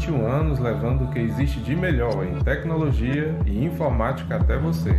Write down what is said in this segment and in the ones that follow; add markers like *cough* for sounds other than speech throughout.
21 anos levando o que existe de melhor em tecnologia e informática até você.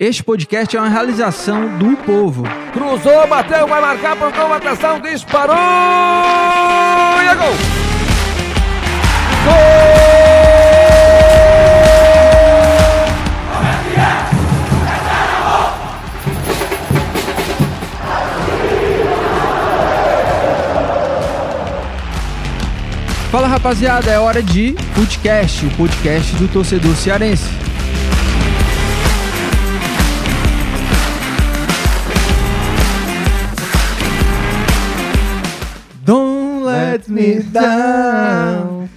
Este podcast é uma realização do povo. Cruzou, bateu, vai marcar, pontou, atenção, disparou! E é gol! Fala rapaziada, é hora de Footcast, o podcast do torcedor cearense. Me down.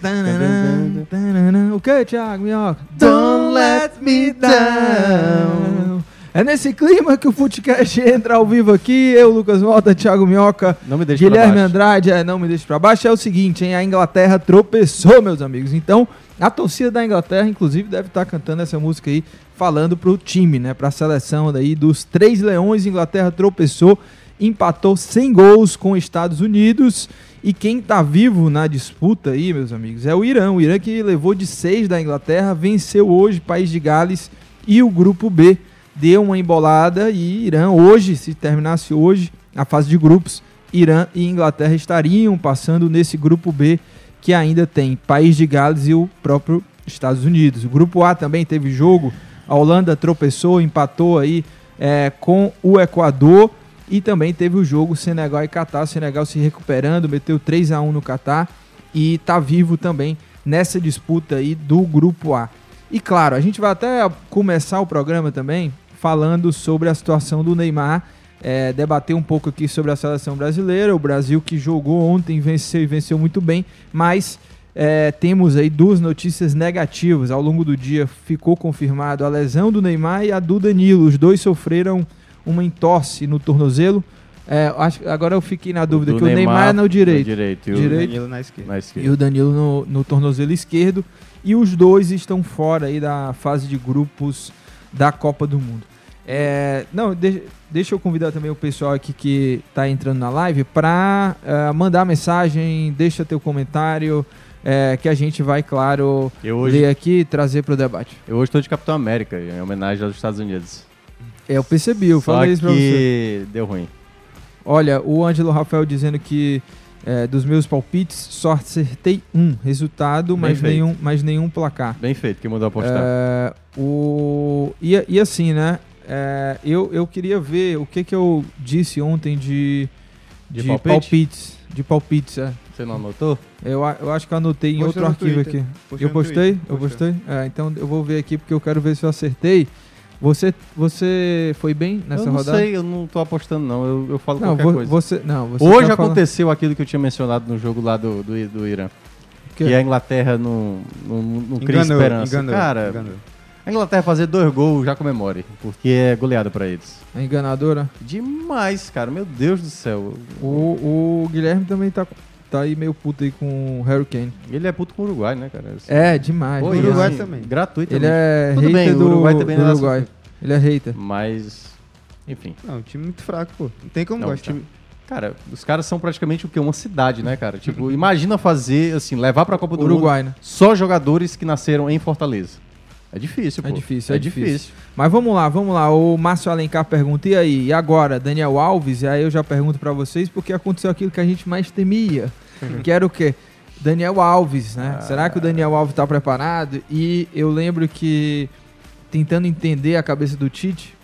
O que, Thiago Minhoca? Don't let me down. É nesse clima que o Footcast *laughs* entra ao vivo aqui. Eu, Lucas Mota, Thiago Minhoca, Não me deixe pra Guilherme baixo. Andrade. É, não me deixe pra baixo. É o seguinte, hein? A Inglaterra tropeçou, meus amigos. Então, a torcida da Inglaterra, inclusive, deve estar cantando essa música aí, falando pro time, né? Pra seleção daí dos Três Leões. Inglaterra tropeçou, empatou sem gols com os Estados Unidos. E quem tá vivo na disputa aí, meus amigos, é o Irã. O Irã que levou de seis da Inglaterra, venceu hoje País de Gales e o grupo B deu uma embolada e Irã hoje, se terminasse hoje a fase de grupos, Irã e Inglaterra estariam passando nesse grupo B que ainda tem País de Gales e o próprio Estados Unidos. O grupo A também teve jogo, a Holanda tropeçou, empatou aí é, com o Equador e também teve o jogo Senegal e Catar, Senegal se recuperando, meteu 3 a 1 no Catar e tá vivo também nessa disputa aí do grupo A. E claro, a gente vai até começar o programa também falando sobre a situação do Neymar é, debater um pouco aqui sobre a seleção brasileira. O Brasil que jogou ontem, venceu e venceu muito bem, mas é, temos aí duas notícias negativas. Ao longo do dia ficou confirmado a lesão do Neymar e a do Danilo. Os dois sofreram uma entorse no tornozelo. É, acho, agora eu fiquei na dúvida que o Neymar Neymar é no direito. no direito e o direito Danilo na esquerda. Na esquerda. e o Danilo no, no tornozelo esquerdo. E os dois estão fora aí da fase de grupos da Copa do Mundo. É, não, de- deixa eu convidar também o pessoal aqui que está entrando na live para mandar mensagem, deixa teu comentário, é, que a gente vai, claro, Eu hoje, ler aqui e trazer para o debate. eu hoje tô de Capitão América, em homenagem aos Estados Unidos. É, eu percebi, eu Só falei isso para você. que deu ruim. Olha, o Ângelo Rafael dizendo que é, dos meus palpites só acertei um resultado, Bem mas feito. nenhum, mas nenhum placar. Bem feito, quem mandou apostar. É, o, e, e assim, né? é, eu, eu queria ver o que, que eu disse ontem de, De de, palpite? palpites. De palpites, é. Você não anotou? Eu, eu acho que eu anotei em outro arquivo Twitter. aqui. Eu postei? Eu postei? É, então eu vou ver aqui porque eu quero ver se eu acertei. Você, você foi bem nessa eu não rodada? sei, eu não tô apostando não, eu, eu falo Não, qualquer vo- coisa. você, não, você Hoje tá falando- aconteceu aquilo que eu tinha mencionado no jogo lá do, do, do Irã. Que- Que a Inglaterra não, não, não cria esperança. enganou, Cara, enganou. a Inglaterra fazer dois gols já comemore, porque é goleada pra eles. É enganadora. Demais, cara, meu Deus do céu. O, o Guilherme também tá, tá aí meio puto aí com o Harry Kane. Ele é puto com o Uruguai, né, cara? É, demais. Pô, o Uruguai assim, também. Gratuito Ele é Tudo hater bem, do Uruguai também do é Uruguai. nossa- Ele é hater. Mas, enfim. Não, um time muito fraco, pô. Não tem como Não, gostar. time- Cara, os caras são praticamente o quê? Uma cidade, né, cara? Tipo, *laughs* imagina fazer, assim, levar pra Copa do Uruguai, né? Mundo só jogadores que nasceram em Fortaleza. É difícil, pô. É difícil, é, difícil. Mas vamos lá, vamos lá. O Márcio Alencar pergunta, e aí? E agora, Daniel Alves? E aí eu já pergunto pra vocês, porque aconteceu aquilo que a gente mais temia. Que era o quê? Daniel Alves, né? Ah. Será que o Daniel Alves tá preparado? E eu lembro que, tentando entender a cabeça do Tite,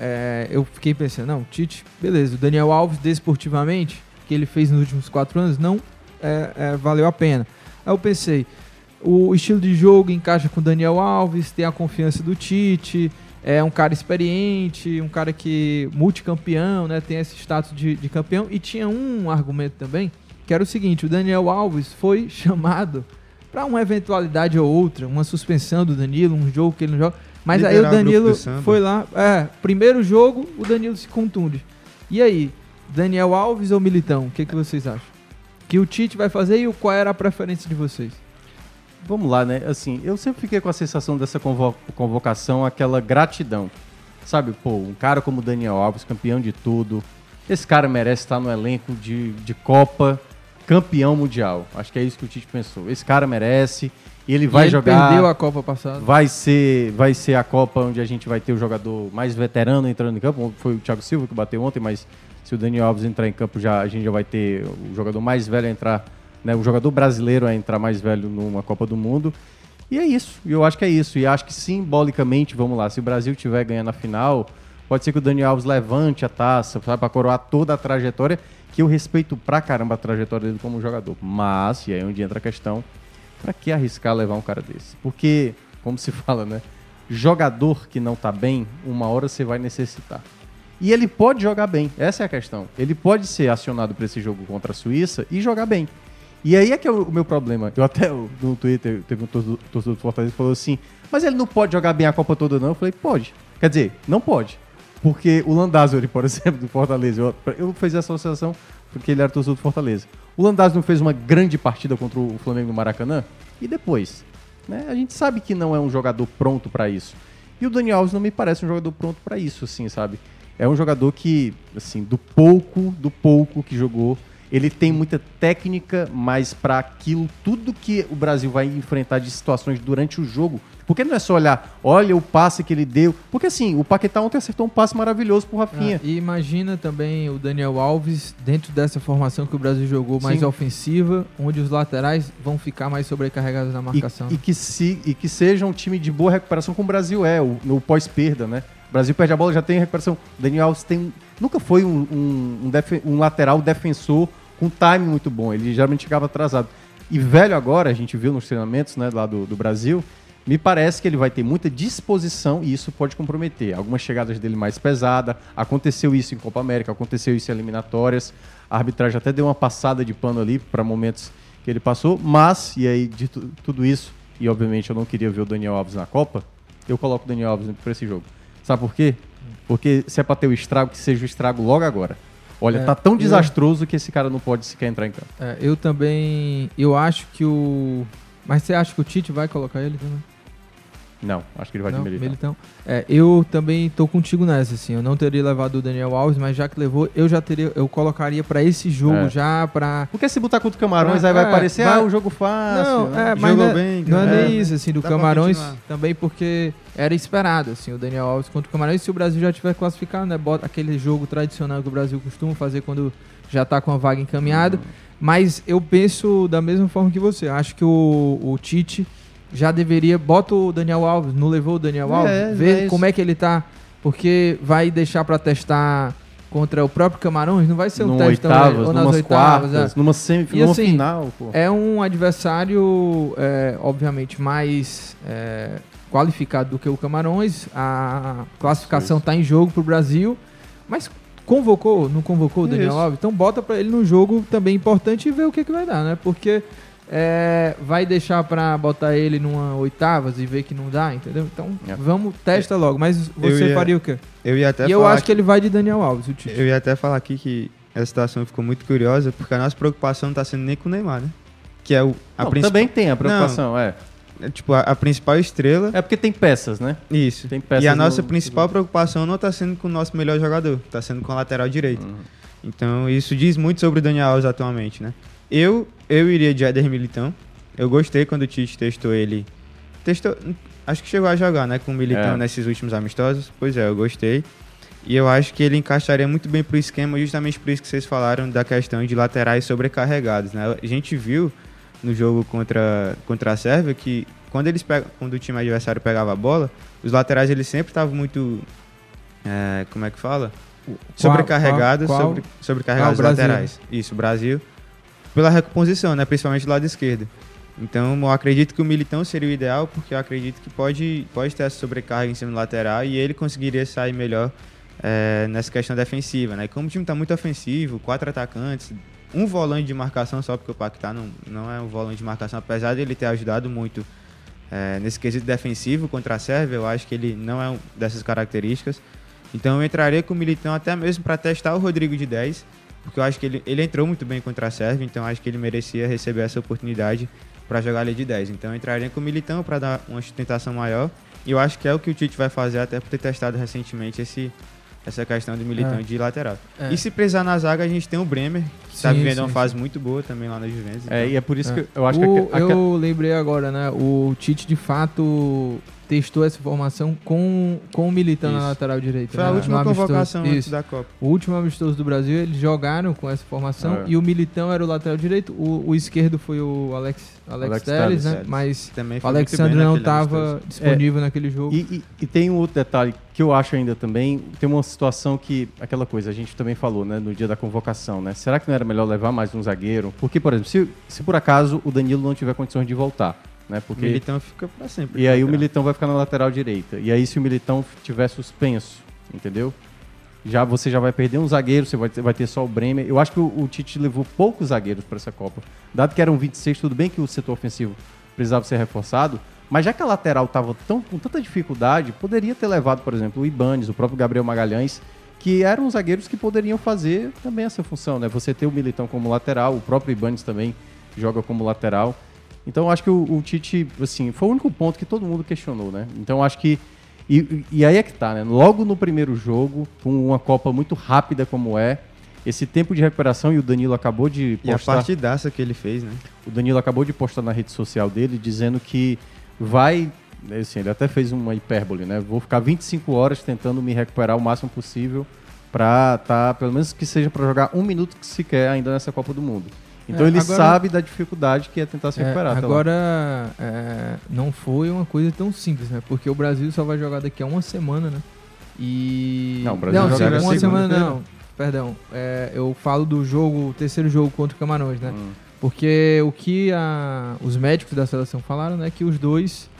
é, eu fiquei pensando, não, Tite, beleza, o Daniel Alves, desportivamente, que ele fez nos últimos quatro anos, não é, é, valeu a pena. Aí eu pensei, o estilo de jogo encaixa com o Daniel Alves, tem a confiança do Tite, é um cara experiente, um cara que multicampeão, né, tem esse status de, de campeão. E tinha um argumento também, que era o seguinte, o Daniel Alves foi *laughs* chamado para uma eventualidade ou outra, uma suspensão do Danilo, um jogo que ele não joga. Mas aí o Danilo foi lá, é, primeiro jogo, o Danilo se contunde. E aí, Daniel Alves ou Militão? O que, que vocês acham? Que o Tite vai fazer e o- qual era a preferência de vocês? Vamos lá, né? Assim, eu sempre fiquei com a sensação dessa convo- convocação, aquela gratidão. Sabe, pô, um cara como o Daniel Alves, campeão de tudo. Esse cara merece estar no elenco de, de Copa, campeão mundial. Acho que é isso que o Tite pensou. Esse cara merece. E ele vai E ele jogar. perdeu a Copa passada. Vai ser, vai ser a Copa onde a gente vai ter o jogador mais veterano entrando em campo. Foi o Thiago Silva que bateu ontem, mas se o Daniel Alves entrar em campo, já, a gente já vai ter o jogador mais velho a entrar, né? O jogador brasileiro a entrar mais velho numa Copa do Mundo. E é isso. E eu acho que é isso. E acho que simbolicamente, vamos lá, se o Brasil tiver ganhando a final, pode ser que o Daniel Alves levante a taça, sabe, para coroar toda a trajetória, que eu respeito pra caramba a trajetória dele como jogador. Mas, e aí onde entra a questão, Pra que arriscar levar um cara desse? Porque, como se *laughs* fala, né? Jogador que não tá bem, uma hora você vai necessitar. E ele pode jogar bem, essa é a questão. Ele pode ser acionado para esse jogo contra a Suíça e jogar bem. E aí é que é o meu problema. Eu até no Twitter teve um torcedor do Fortaleza que falou assim: Mas ele não pode jogar bem a Copa toda, não? Eu falei: Pode. Quer dizer, não pode. Porque o Landázuri, por *laughs* exemplo, do Fortaleza, eu, eu fiz essa associação porque ele era torcedor do Fortaleza. O Landázuri não fez uma grande partida contra o Flamengo no Maracanã? E depois? Né? A gente sabe que não é um jogador pronto para isso. E o Daniel Alves não me parece um jogador pronto para isso, assim, sabe? É um jogador que, assim, do pouco, do pouco que jogou, ele tem muita técnica, mas para aquilo, tudo que o Brasil vai enfrentar de situações durante o jogo. Porque não é só olhar, olha o passe que ele deu. Porque assim, o Paquetá ontem acertou um passe maravilhoso pro Rafinha. Ah, e imagina também o Daniel Alves dentro dessa formação que o Brasil jogou mais Sim. ofensiva, onde os laterais vão ficar mais sobrecarregados na E, marcação. e que se, e que seja um time de boa recuperação como o Brasil é, o, no pós-perda, né? O Brasil perde a bola, já tem recuperação. O Daniel Alves tem, nunca foi um, um, um um lateral defensor com time muito bom. Ele geralmente chegava atrasado. E velho agora, a gente viu nos treinamentos né, lá do, do Brasil, Me parece que ele vai ter muita disposição e isso pode comprometer. Algumas chegadas dele mais pesada. Aconteceu isso em Copa América, aconteceu isso em eliminatórias. A arbitragem até deu uma passada de pano ali para momentos que ele passou. Mas, e aí, de tu- tudo isso, e obviamente eu não queria ver o Daniel Alves na Copa, eu coloco o Daniel Alves para esse jogo. Sabe por quê? Porque se é para ter o estrago, que seja o estrago logo agora. Olha, É, tá tão eu- desastroso que esse cara não pode sequer entrar em campo. É, eu também. Eu acho que o. Mas você acha que o Tite vai colocar ele também? Não, acho que ele vai não, de Militão. Militão. É, eu também tô contigo nessa, assim. Eu não teria levado o Daniel Alves, mas já que levou, eu já teria. Eu colocaria pra esse jogo É. já pra. Porque se botar contra o Camarões, pra- aí vai é, parecer, vai- ah, o jogo fácil. Não, né? é, mas Jogou não é, bem, não é é. nem isso, assim, do Dá Camarões também, porque era esperado, assim, o Daniel Alves contra o Camarões. Se o Brasil já tiver classificado, né, bota aquele jogo tradicional que o Brasil costuma fazer quando já tá com a vaga encaminhada. Uhum. Mas eu penso da mesma forma que você. Acho que o, o Tite já deveria. Bota o Daniel Alves, não levou o Daniel É, Alves? é Vê isso. como é que ele tá. Porque vai deixar pra testar contra o próprio Camarões? Não vai ser um Num teste oitavas, ou nas oitavas, quartas, é. numa semi- numa assim, final, pô. É um adversário, é, obviamente, mais é, qualificado do que o Camarões. A classificação está em jogo pro Brasil. Mas convocou, não convocou o Daniel Isso. Alves? Então bota para ele num jogo também importante e ver o que, que vai dar, né? Porque é, vai deixar para botar ele numa oitavas e ver que não dá, entendeu? Então É. vamos, testa logo. Mas você ia- faria o quê? Eu ia até e eu acho que ele vai de Daniel Alves, o Tite. Eu ia até falar aqui que essa situação ficou muito curiosa, porque a nossa preocupação não tá sendo nem com o Neymar, né? Que é o, a Não, principal- Também tem a preocupação, é. Não, é tipo, a, a principal estrela. É porque tem peças, né? Isso. Tem peças E a nossa no- principal preocupação não tá sendo com o nosso melhor jogador, tá sendo com o lateral direito. Uhum. Então isso diz muito sobre o Daniel Alves atualmente, né? Eu, eu iria de Éder Militão. Eu gostei quando o Tite testou ele. Testou. Acho que chegou a jogar, né? Com o Militão É. nesses últimos amistosos. Pois é, eu gostei. E eu acho que ele encaixaria muito bem pro esquema, justamente por isso que vocês falaram da questão de laterais sobrecarregados, né? A gente viu no jogo contra, contra a Sérvia que quando eles pegam, quando o time adversário pegava a bola, os laterais eles sempre estavam muito é, como é que fala? Sobrecarregados, qual- qual? sobre, sobrecarregados Ah, laterais. Isso, Brasil. Pela recomposição, né? Principalmente do lado esquerdo. Então, eu acredito que o Militão seria o ideal, porque eu acredito que pode, pode ter essa sobrecarga em cima do lateral e ele conseguiria sair melhor é, nessa questão defensiva, né? Como o time está muito ofensivo, quatro atacantes, um volante de marcação só, porque o Paquetá não, não é um volante de marcação, apesar ele ter ajudado muito é, nesse quesito defensivo contra a Sérvia, eu acho que ele não é um dessas características. Então eu entraria com o Militão até mesmo para testar o Rodrigo de 10, porque eu acho que ele, ele entrou muito bem contra a Sérvia, então acho que ele merecia receber essa oportunidade para jogar ali de 10. Então eu entraria com o Militão para dar uma sustentação maior, e eu acho que é o que o Tite vai fazer, até por ter testado recentemente esse, essa questão do Militão É. de lateral. É. E se precisar na zaga, a gente tem o Bremer, que está vivendo sim, uma sim. fase muito boa também lá na Juventus. É, então- e é por isso É. que eu acho O- que... a- a- eu lembrei agora, né? O Tite de fato testou essa formação com, com o Militão na lateral direita. Foi a né? última No amistoso. convocação antes Isso. da Copa. O último amistoso do Brasil, eles jogaram com essa formação É. e o Militão era o lateral direito, o, o esquerdo foi o Alex, Alex, Alex Telles, né? Telles. Mas o Alexandre não estava amistoso. disponível naquele jogo. E, e- e tem um outro detalhe que eu acho ainda também, tem uma situação que, aquela coisa, a gente também falou, né, no dia da convocação, né? Será que não era melhor levar mais um zagueiro? Porque, por exemplo, se, se por acaso o Danilo não tiver condições de voltar, né? O Porque Militão fica para sempre. E aí o lateral. Militão vai ficar na lateral direita. E aí se o Militão tiver suspenso, entendeu? Já você já vai perder um zagueiro, você vai ter, vai ter só o Bremer. Eu acho que o, o Tite levou poucos zagueiros para essa Copa. Dado que eram 26, tudo bem que o setor ofensivo precisava ser reforçado, mas já que a lateral estava tão, com tanta dificuldade, poderia ter levado, por exemplo, o Ibanes, o próprio Gabriel Magalhães, que eram zagueiros que poderiam fazer também essa função, né? Você ter o Militão como lateral, o próprio Ibanes também joga como lateral. Então eu acho que o, o Tite, assim, foi o único ponto que todo mundo questionou, né? Então acho que. E, e aí é que tá, né? Logo no primeiro jogo, com uma Copa muito rápida como é, esse tempo de recuperação, e o Danilo acabou de E a postar. partidaça que ele fez, né? O Danilo acabou de postar na rede social dele dizendo que vai. Assim, ele até fez uma hipérbole, né? Vou ficar 25 horas tentando me recuperar o máximo possível pra tá, pelo menos que seja pra jogar um minuto que sequer ainda nessa Copa do Mundo. Então É, ele agora- sabe da dificuldade que é tentar se É, recuperar. lá. agora, é, não foi uma coisa tão simples, né? Porque o Brasil só vai jogar daqui a uma semana, né? E. Não, o Brasil não, joga sim, uma semana não. Perdão. É, eu falo do jogo, o terceiro jogo contra o Camarões, né? Hum. Porque o que a- os médicos da seleção falaram, né? Que os dois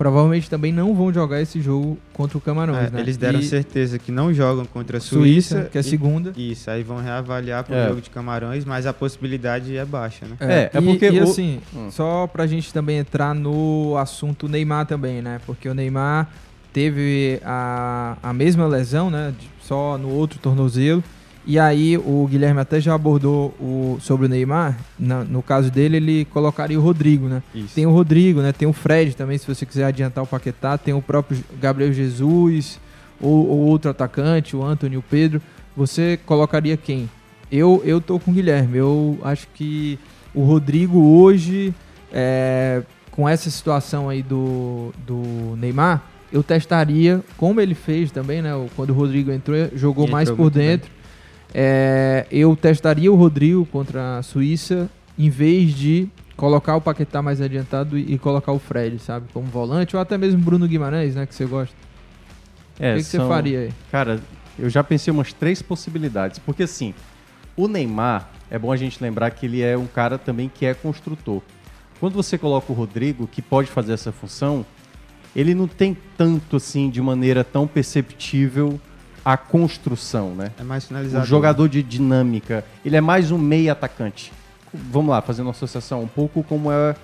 provavelmente também não vão jogar esse jogo contra o Camarões, É, né? Eles deram E certeza que não jogam contra a Suíça, Suíça. que é a e- segunda. Isso, aí vão reavaliar pro É. jogo de Camarões, mas a possibilidade é baixa, né? É, é e, porque e o- assim, Hum. só pra gente também entrar no assunto Neymar também, né? Porque o Neymar teve a, a mesma lesão, né? de- Só no outro tornozelo. E aí o Guilherme até já abordou o, sobre o Neymar. Na- no caso dele, ele colocaria o Rodrigo, né? Isso. Tem o Rodrigo, né? Tem o Fred também, se você quiser adiantar o Paquetá. Tem o próprio Gabriel Jesus, ou, ou outro atacante, o Antônio, o Pedro. Você colocaria quem? Eu, eu tô com o Guilherme. Eu acho que o Rodrigo hoje, é, com essa situação aí do, do Neymar, eu testaria, como ele fez também, né? Quando o Rodrigo entrou, jogou mais por muito bem. É, eu testaria o Rodrigo contra a Suíça, em vez de colocar o Paquetá mais adiantado e, e colocar o Fred, sabe? Como volante, ou até mesmo Bruno Guimarães, né? Que você gosta. É, o que, que você são- faria aí? Cara, eu já pensei umas três possibilidades. Porque assim, o Neymar, é bom a gente lembrar que ele é um cara também que é construtor. Quando você coloca o Rodrigo, que pode fazer essa função, ele não tem tanto assim, de maneira tão perceptível, a construção, né? É mais Um finalizador. jogador de dinâmica. Ele é mais um meio atacante. Vamos lá, fazendo uma associação um pouco como é,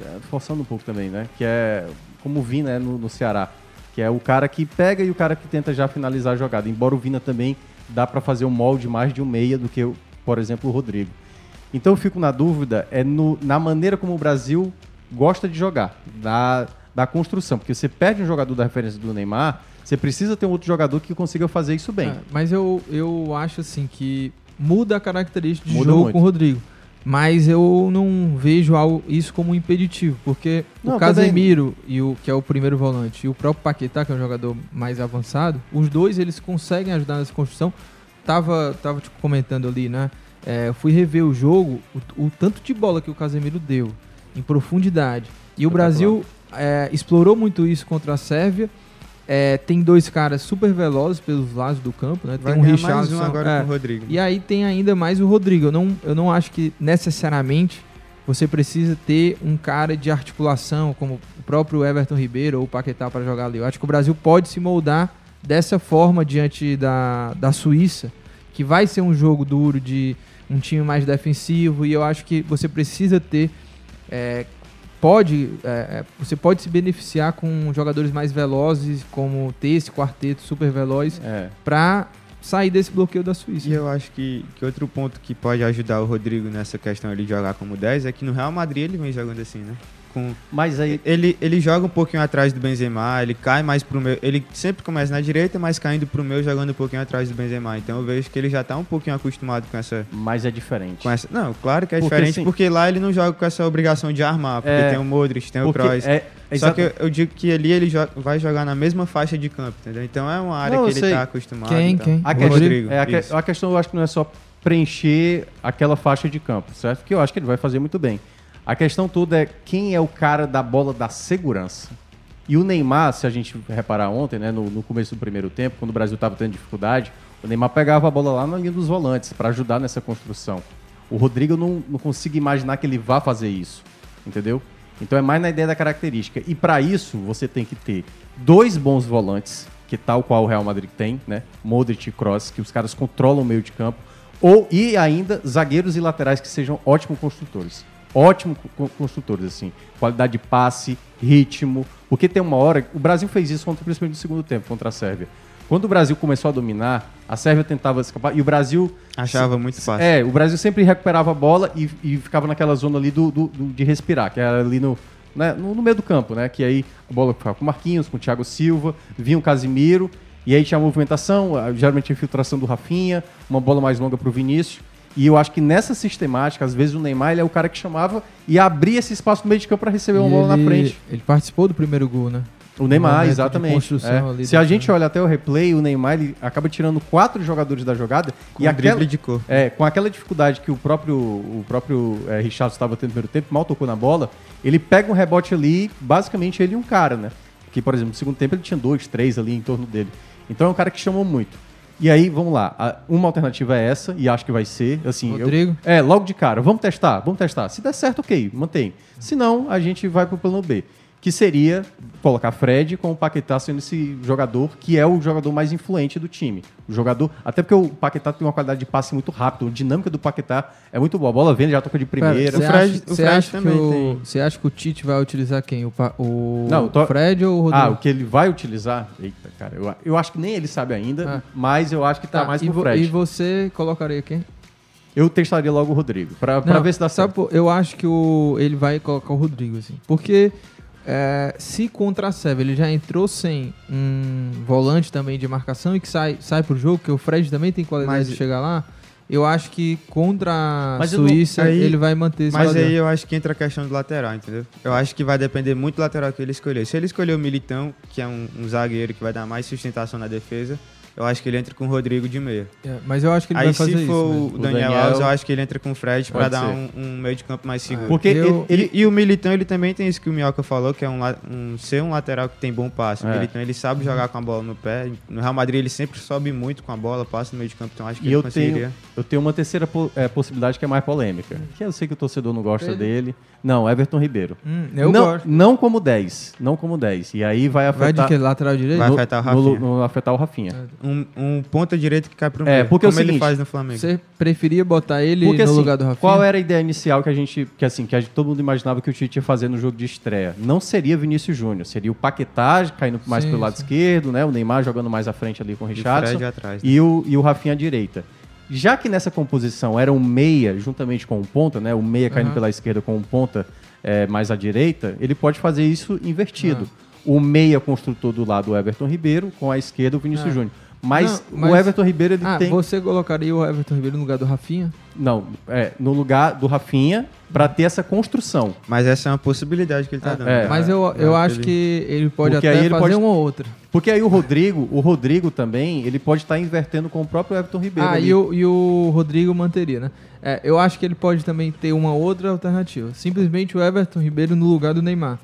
é, Forçando um pouco também, né? Que é como o Vina é no, no Ceará. Que é o cara que pega e o cara que tenta já finalizar a jogada. Embora o Vina também dá para fazer um molde mais de um meia do que, o- por exemplo, o Rodrigo. Então eu fico na dúvida é no- na maneira como o Brasil gosta de jogar, da, da construção. Porque você perde um jogador da referência do Neymar, você precisa ter um outro jogador que consiga fazer isso bem. É, mas eu, eu acho assim que muda a característica de Muda jogo muito. com o Rodrigo. Mas eu não vejo isso como um impeditivo, porque Não, o também- Casemiro, e o, que é o primeiro volante, e o próprio Paquetá, que é um jogador mais avançado, os dois eles conseguem ajudar nessa construção. Tava, tava te comentando ali, né? É, eu fui rever o jogo, o, o tanto de bola que o Casemiro deu, em profundidade. E o Brasil é, explorou muito isso contra a Sérvia. É, tem dois caras super velozes pelos lados do campo, né? Vai tem um ganhar mais um agora é, com o Rodrigo. E aí tem ainda mais o Rodrigo. Eu não, eu não acho que necessariamente você precisa ter um cara de articulação, como o próprio Everton Ribeiro ou o Paquetá para jogar ali. Eu acho que o Brasil pode se moldar dessa forma diante da, da Suíça, que vai ser um jogo duro de um time mais defensivo e eu acho que você precisa ter é, pode é, é, você pode se beneficiar com jogadores mais velozes como ter esse quarteto super veloz É. para sair desse bloqueio da Suíça. E eu acho que, que outro ponto que pode ajudar o Rodrigo nessa questão de jogar como 10 é que no Real Madrid ele vem jogando assim, né? Com, Mas aí. ele, ele joga um pouquinho atrás do Benzema, ele cai mais pro meu. Ele sempre começa na direita, mas caindo pro meu, jogando um pouquinho atrás do Benzema. Então eu vejo que ele já tá um pouquinho acostumado com essa. Mas é diferente. Com essa não, claro que é Porque, diferente, assim- porque lá ele não joga com essa obrigação de armar, porque É, tem o Modric, tem o porque Kroos. é- Só que eu, eu digo que ali ele jo- vai jogar na mesma faixa de campo, entendeu? Então é uma área Não, que ele sei. tá acostumado. Quem, e tal. quem? A O questão, Rodrigo. é, a, que- a questão eu acho que não é só preencher aquela faixa de campo, certo? Que eu acho que ele vai fazer muito bem. A questão toda é quem é o cara da bola da segurança. E o Neymar, se a gente reparar ontem, né, no, no começo do primeiro tempo, quando o Brasil estava tendo dificuldade, o Neymar pegava a bola lá na linha dos volantes para ajudar nessa construção. O Rodrigo não, não consigo imaginar que ele vá fazer isso, entendeu? Então é mais na ideia da característica. E para isso você tem que ter dois bons volantes, que tal qual o Real Madrid tem, né? Modric e Kroos, que os caras controlam o meio de campo, ou e ainda zagueiros e laterais que sejam ótimos construtores. Ótimos co- construtores, assim. Qualidade de passe, ritmo. Porque tem uma hora. O Brasil fez isso contra, principalmente no segundo tempo, contra a Sérvia. Quando o Brasil começou a dominar, a Sérvia tentava escapar. E o Brasil. Achava muito fácil. É, o Brasil sempre recuperava a bola e, e ficava naquela zona ali do, do- do- de respirar, que era ali no, né, no, no meio do campo, né? Que aí a bola ficava com o Marquinhos, com o Thiago Silva, vinha o Casimiro, e aí tinha a movimentação, geralmente a infiltração do Rafinha, uma bola mais longa pro Vinícius. E eu acho que nessa sistemática, às vezes o Neymar ele é o cara que chamava e abria esse espaço no meio de campo para receber uma E bola na ele- frente. Ele participou do primeiro gol, né? O Neymar, Momento de exatamente. construção É. ali Se a gente time. olha até o replay, o Neymar ele acaba tirando quatro jogadores da jogada Com e um aquela, drible de cor. É, com aquela dificuldade que o próprio, o próprio é, Richard estava tendo no primeiro tempo, mal tocou na bola, ele pega um rebote ali, basicamente ele e um cara, né? Que, por exemplo, no segundo tempo ele tinha dois, três ali em torno dele. Então é um cara que chamou muito. E aí, vamos lá. Uma alternativa é essa, e acho que vai ser. Assim, eu- Rodrigo? é, logo de cara. Vamos testar, vamos testar. Se der certo, ok, mantém. Se não, a gente vai pro plano B. que seria colocar Fred com o Paquetá sendo esse jogador que é o jogador mais influente do time. O jogador, até porque o Paquetá tem uma qualidade de passe muito rápido, a dinâmica do Paquetá é muito boa. A bola vem, já toca de primeira. Você acha, você acha que o, você acha que o Tite vai utilizar quem? O, o Não, tô- Fred ou o Rodrigo? Ah, o que ele vai utilizar? Eita, cara, eu, eu acho que nem ele sabe ainda, Ah. mas eu acho que tá, Tá, mais e, pro Fred. e você colocaria quem? Eu testaria logo o Rodrigo, pra, pra Não, ver se dá sabe, certo. pô, eu acho que o, ele vai colocar o Rodrigo, assim. Porque é, se contra a Sérvia ele já entrou sem um volante também de marcação e que sai, sai pro jogo, que o Fred também tem qualidade Mas- de chegar lá, eu acho que contra a eu não- Suíça aí- ele vai manter esse Mas padrão. aí eu acho que entra a questão do lateral, entendeu? Eu acho que vai depender muito do lateral que ele escolher. Se ele escolher o Militão, que é um, um zagueiro que vai dar mais sustentação na defesa, eu acho que ele entra com o Rodrigo de meia. É, mas eu acho que ele aí vai fazer se isso for mesmo. o O Daniel, Daniel- Alves, eu acho que ele entra com o Fred pra Pode dar um, um meio de campo mais seguro. Porque Eu- ele- e, e o Militão, ele também tem isso que o Minhoca falou, que é um, um- ser um lateral que tem bom passe. O É. Militão, ele sabe jogar com a bola no pé. No Real Madrid, ele sempre sobe muito com a bola, passa no meio de campo, então acho que E ele eu conseguiria. tenho, eu tenho uma terceira po- é, possibilidade que é mais polêmica. Que eu sei que o torcedor não gosta Pedro? dele. Não, Everton Ribeiro. Hum, eu não, gosto. não como 10. Não como 10. E aí vai Vai afetar. de que? Lateral direito? Vai no- afetar o no- Rafinha. no- afetar o Rafinha. Um, um ponta direito que cai pro É, meio. porque é o como ele seguinte, faz no Flamengo. Você preferia botar ele Porque, no assim, lugar do Rafinha? Qual era a ideia inicial que a gente, que assim, que a gente- todo mundo imaginava que o Tite ia fazer no jogo de estreia? Não seria Vinícius Júnior, seria o Paquetá caindo mais Sim, pelo lado sim. esquerdo, né? O Neymar jogando mais à frente ali com o E o Richardson Fred atrás, né? e o e o Rafinha à direita. Já que nessa composição era um meia juntamente com um ponta, né? O meia caindo Aham. pela esquerda com um ponta é, mais à direita, ele pode fazer isso invertido. O meia construtor do lado o Everton Ribeiro, com a esquerda o Vinícius Ah. Júnior. Mas, Não, mas- o Everton Ribeiro ele ah, tem você colocaria o Everton Ribeiro no lugar do Rafinha? não, é, no lugar do Rafinha, pra ter essa construção. Mas essa é uma possibilidade que ele tá dando. é. Mas eu, eu É, acho ele- que ele pode Porque até aí ele fazer pode- uma ou outra. Porque aí o Rodrigo, o Rodrigo também, ele pode estar invertendo com o próprio Everton Ribeiro. Ah, ali. e o, e o Rodrigo manteria, né? É, eu acho que ele pode também ter uma outra alternativa. Simplesmente o Everton Ribeiro no lugar do Neymar.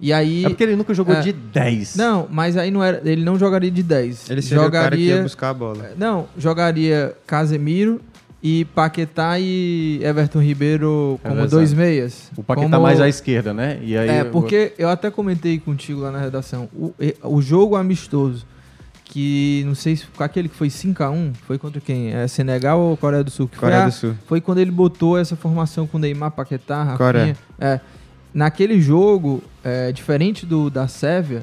E aí. É porque ele nunca jogou É. de 10. Não, mas aí não era, ele não jogaria de 10. Ele seria o cara que jogaria, ia buscar a bola. Não, jogaria Casemiro e Paquetá e Everton Ribeiro É como verdade. dois meias. O Paquetá Como- mais à esquerda, né? E aí É, porque eu até comentei contigo lá na redação. O, o jogo amistoso, que não sei se foi aquele que foi 5x1, foi contra quem? É Senegal ou Coreia do Sul? Que Coreia foi, a- do Sul. foi quando ele botou essa formação com Neymar, Paquetá, Rafinha. Coreia. É, naquele jogo, é, diferente do da Sérvia,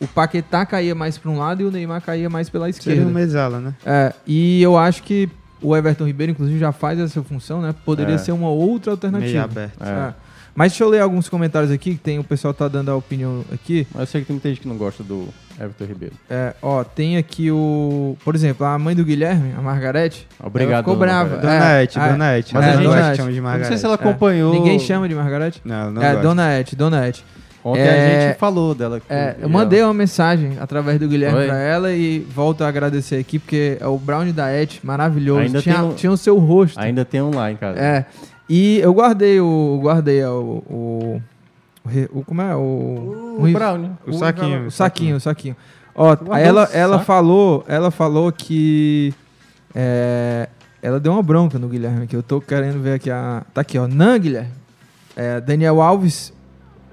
o Paquetá caía mais para um lado e o Neymar caía mais pela esquerda. Seria um mesala, né? É, e eu acho que o Everton Ribeiro, inclusive, já faz essa função, né? Poderia É. ser uma outra alternativa. Meio aberto. É. Mas deixa eu ler alguns comentários aqui, que tem, o pessoal tá dando a opinião aqui. Mas eu sei que tem muita gente que não gosta do Everton Ribeiro. É, ó, tem aqui o. Por exemplo, a mãe do Guilherme, a Margarete. Obrigado, ficou dona brava. Dona É, Et, é, Dona Et. Mas é, a gente gosta Et. de chamar de não sei se ela É, acompanhou. Ninguém chama de Margarete? Não, não é, gosto. Dona Et, Dona Et. Ontem É, a gente falou dela. É, eu mandei uma mensagem através do Guilherme Oi? pra ela e volto a agradecer aqui, porque é o Brownie da Et, maravilhoso. Ainda tinha, tem um- tinha o seu rosto. Ainda tem um lá em casa. É. E eu guardei o. Guardei o. o, o, o- como é? O. O Brownie. O saquinho. O saquinho, o saquinho. Ó, ela, o ela saco? falou, ela falou que é, ela deu uma bronca no Guilherme aqui. Eu tô querendo ver aqui a tá aqui, ó. Não, Guilherme. É, Daniel Alves.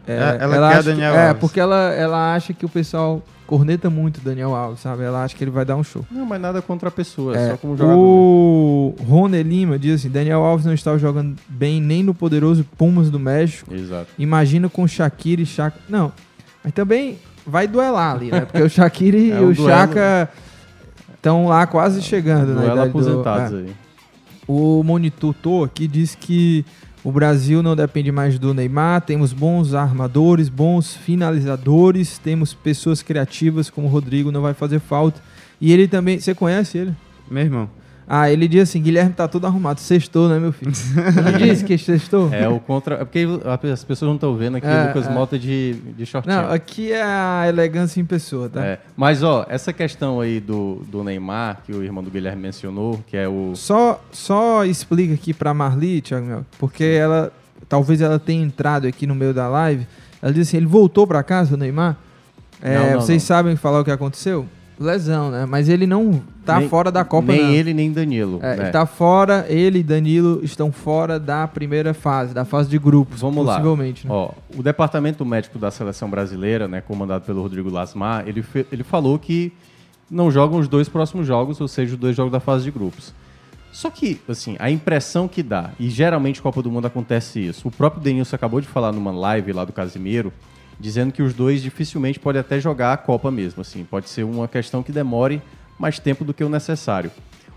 é, É, ela quer acha Daniel que, É, Alves. porque ela, ela acha que o pessoal corneta muito o Daniel Alves, sabe? Ela acha que ele vai dar um show. Não, mas nada contra a pessoa, É, só como jogador. né? o Rony Lima diz assim: Daniel Alves não está jogando bem nem no poderoso Pumas do México. Exato. Imagina com Shakira e Chaka. Não, mas também vai duelar ali, né? Porque o Shakira *laughs* e É o um duelo- Chaka estão lá quase chegando, né? Duelo aposentados aí. O Monitor aqui diz que o Brasil não depende mais do Neymar, temos bons armadores, bons finalizadores, temos pessoas criativas como o Rodrigo, não vai fazer falta. E ele também, você conhece ele? Meu irmão. Ah, ele diz assim, Guilherme tá todo arrumado, sextou, né, meu filho? *laughs* Ele disse que sextou? É o contra. É porque as pessoas não estão vendo aqui É, o Lucas é. Mota de, de shortinho. Não, aqui é a elegância em pessoa, tá? É, Mas, ó, essa questão aí do, do Neymar, que o irmão do Guilherme mencionou, que é o. Só, só explica aqui pra Marli, Thiago Mel, porque ela, talvez ela tenha entrado aqui no meio da live, ela disse assim, ele voltou pra casa, o Neymar? É, Não, não, vocês não. sabem falar o que aconteceu? Lesão, né? Mas ele não tá Nem- fora da Copa, Nem não. ele, nem Danilo. É, né? Ele tá fora, ele e Danilo estão fora da primeira fase, da fase de grupos, Vamos lá. possivelmente. Né? Ó, o departamento médico da seleção brasileira, né, comandado pelo Rodrigo Lasmar, ele, ele falou que não jogam os dois próximos jogos, ou seja, os dois jogos da fase de grupos. Só que, assim, a impressão que dá, e geralmente Copa do Mundo acontece isso, o próprio Denilson acabou de falar numa live lá do Casimiro, dizendo que os dois dificilmente podem até jogar a Copa mesmo, assim, pode ser uma questão que demore mais tempo do que o necessário.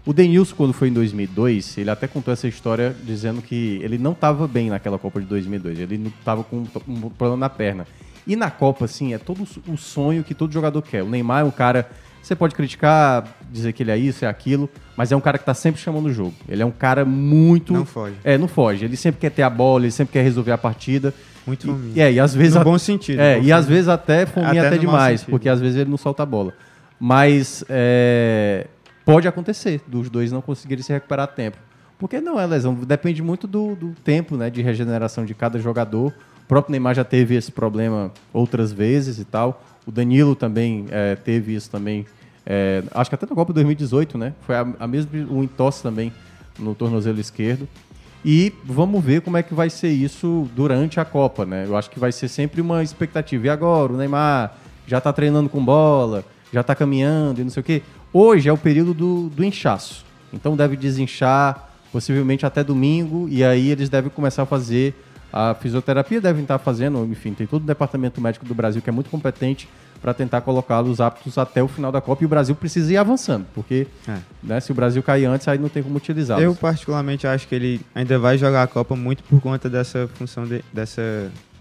O Denilson, quando foi em 2002, ele até contou essa história dizendo que ele não estava bem naquela Copa de 2002. Ele não estava com um problema na perna. E na Copa, assim, é todo o sonho que todo jogador quer. O Neymar é um cara. Você pode criticar, dizer que ele é isso, é aquilo, mas é um cara que está sempre chamando o jogo. Ele é um cara muito. Não foge. É, não foge. Ele sempre quer ter a bola, ele sempre quer resolver a partida. Muito E- fominha. É, e às vezes. No a- bom sentido, É, bom e às vezes até fominha Até até, demais, porque às vezes ele não solta a bola. Mas é, pode acontecer dos dois não conseguirem se recuperar a tempo. Porque não é lesão, depende muito do, do tempo né, de regeneração de cada jogador. O próprio Neymar já teve esse problema outras vezes e tal. O Danilo também é, teve isso também. é, acho que até na Copa 2018, né? Foi a, a mesma o entorse também no tornozelo esquerdo. E vamos ver como é que vai ser isso durante a Copa, né? Eu acho que vai ser sempre uma expectativa. E agora, o Neymar já tá treinando com bola, já tá caminhando e não sei o quê. Hoje é o período do, do inchaço. Então deve desinchar, possivelmente até domingo, e aí eles devem começar a fazer a fisioterapia, devem estar fazendo, enfim, tem todo o departamento médico do Brasil que é muito competente para tentar colocá-los aptos até o final da Copa. E o Brasil precisa ir avançando, porque É. né, se o Brasil cair antes, aí não tem como utilizá-los. Eu, particularmente, acho que ele ainda vai jogar a Copa muito por conta dessa função, de- dessa,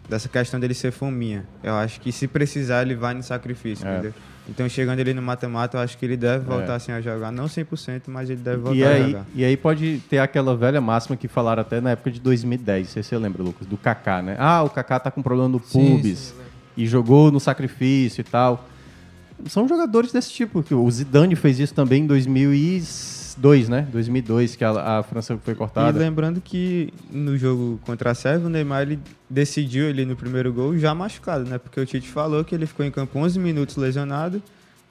dessa questão dele ser fominha. Eu acho que se precisar, ele vai no sacrifício, É. entendeu? Então, chegando ele no mata-mata, eu acho que ele deve voltar É. assim a jogar. Não 100%, mas ele deve voltar E a aí, jogar. e aí pode ter aquela velha máxima que falaram até na época de 2010, não sei se você lembra, Lucas, do Kaká, né? Ah, o Kaká tá com problema no Sim, pubis sim, e jogou no sacrifício e tal. São jogadores desse tipo, que o Zidane fez isso também em 2002, né? 2002, que a, a França foi E cortada. lembrando que no jogo contra a Sérvia, o Neymar ele decidiu ali no primeiro gol já machucado, né? Porque o Tite falou que ele ficou em campo 11 minutos lesionado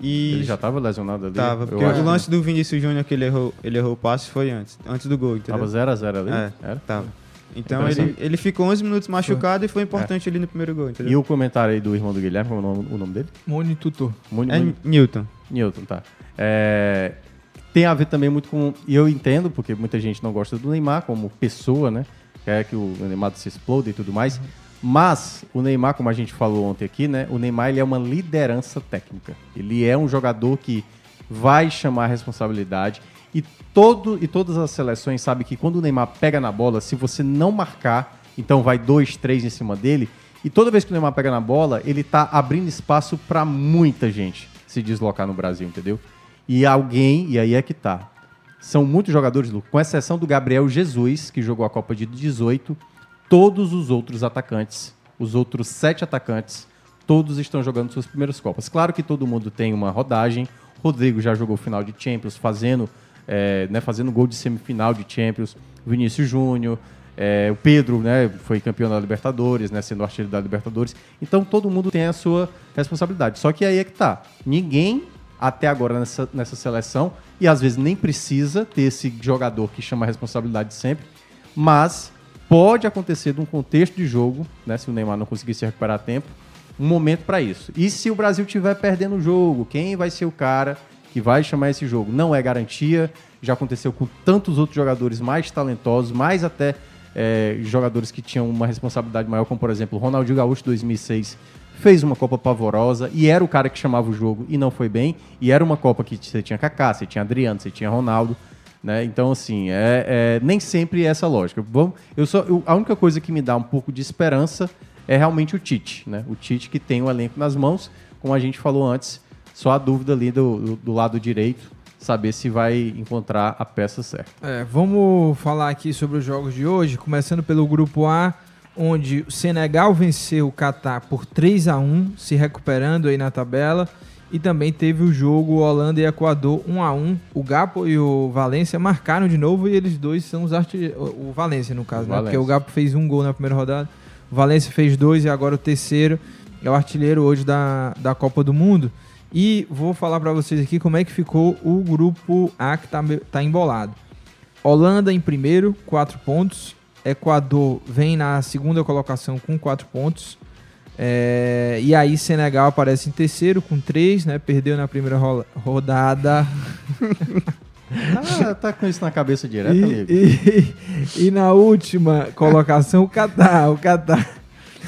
e Ele já tava lesionado ali? Tava, porque acho. o lance do Vinícius Júnior que ele errou, ele errou o passe foi antes, antes do gol, entendeu? Tava 0 a 0 ali? É, Era? tava. Então ele, ele ficou 11 minutos machucado e foi importante ali no primeiro gol, entendeu? E o comentário aí do irmão do Guilherme, como é o nome, o nome dele? Moni Tutor. Moni- É Moni- Newton. Newton, tá. É, tem a ver também muito com. E eu entendo, porque muita gente não gosta do Neymar como pessoa, né? Quer que o Neymar se exploda e tudo mais. Mas o Neymar, como a gente falou ontem aqui, né? O Neymar ele é uma liderança técnica. Ele é um jogador que vai chamar a responsabilidade. E, todo, e todas as seleções sabem que quando o Neymar pega na bola, se você não marcar, então vai dois, três em cima dele. E toda vez que o Neymar pega na bola, ele tá abrindo espaço para muita gente se deslocar no Brasil, entendeu? E alguém, e aí é que tá. São muitos jogadores, Lu, com exceção do Gabriel Jesus, que jogou a Copa de 18, todos os outros atacantes, os outros sete atacantes, todos estão jogando suas primeiras Copas. Claro que todo mundo tem uma rodagem. Rodrigo já jogou final de Champions, fazendo, é, né, fazendo gol de semifinal de Champions. Vinícius Júnior, é, o Pedro né, foi campeão da Libertadores, né, sendo artilheiro da Libertadores. Então todo mundo tem a sua responsabilidade. Só que aí é que tá. Ninguém até agora nessa, nessa seleção, e às vezes nem precisa ter esse jogador que chama a responsabilidade sempre, mas pode acontecer de um contexto de jogo, né, se o Neymar não conseguir se recuperar a tempo, um momento para isso. E se o Brasil estiver perdendo o jogo, quem vai ser o cara que vai chamar esse jogo? Não é garantia, já aconteceu com tantos outros jogadores mais talentosos, mais até é, jogadores que tinham uma responsabilidade maior, como por exemplo Ronaldinho Gaúcho 2006 fez uma Copa pavorosa e era o cara que chamava o jogo e não foi bem. E era uma Copa que você tinha Kaká, você tinha Adriano, você tinha Ronaldo. Né? Então, assim, é, é- nem sempre é essa lógica. Vamos, eu só, eu- a única coisa que me dá um pouco de esperança é realmente o Tite. Né? O Tite que tem o elenco nas mãos, como a gente falou antes, só a dúvida ali do, do, do lado direito, saber se vai encontrar a peça certa. É, vamos falar aqui sobre os jogos de hoje, começando pelo grupo A, onde o Senegal venceu o Catar por 3 a 1 se recuperando aí na tabela. E também teve o jogo Holanda e Equador 1 a 1 O Gapo e o Valência marcaram de novo e eles dois são os artilheiros. O Valência, no caso, né? Porque o Gapo fez um gol na primeira rodada, o Valência fez dois e agora o terceiro é o artilheiro hoje da, da Copa do Mundo. E vou falar pra vocês aqui como é que ficou o grupo A que tá, tá embolado. Holanda em primeiro, 4 pontos. Equador vem na segunda colocação com 4 pontos. É, e aí Senegal aparece em terceiro com 3, né? Perdeu na primeira rodada. *laughs* Ah, tá com isso na cabeça direto, E, amigo. e- e na última colocação, o Catar. O Catar.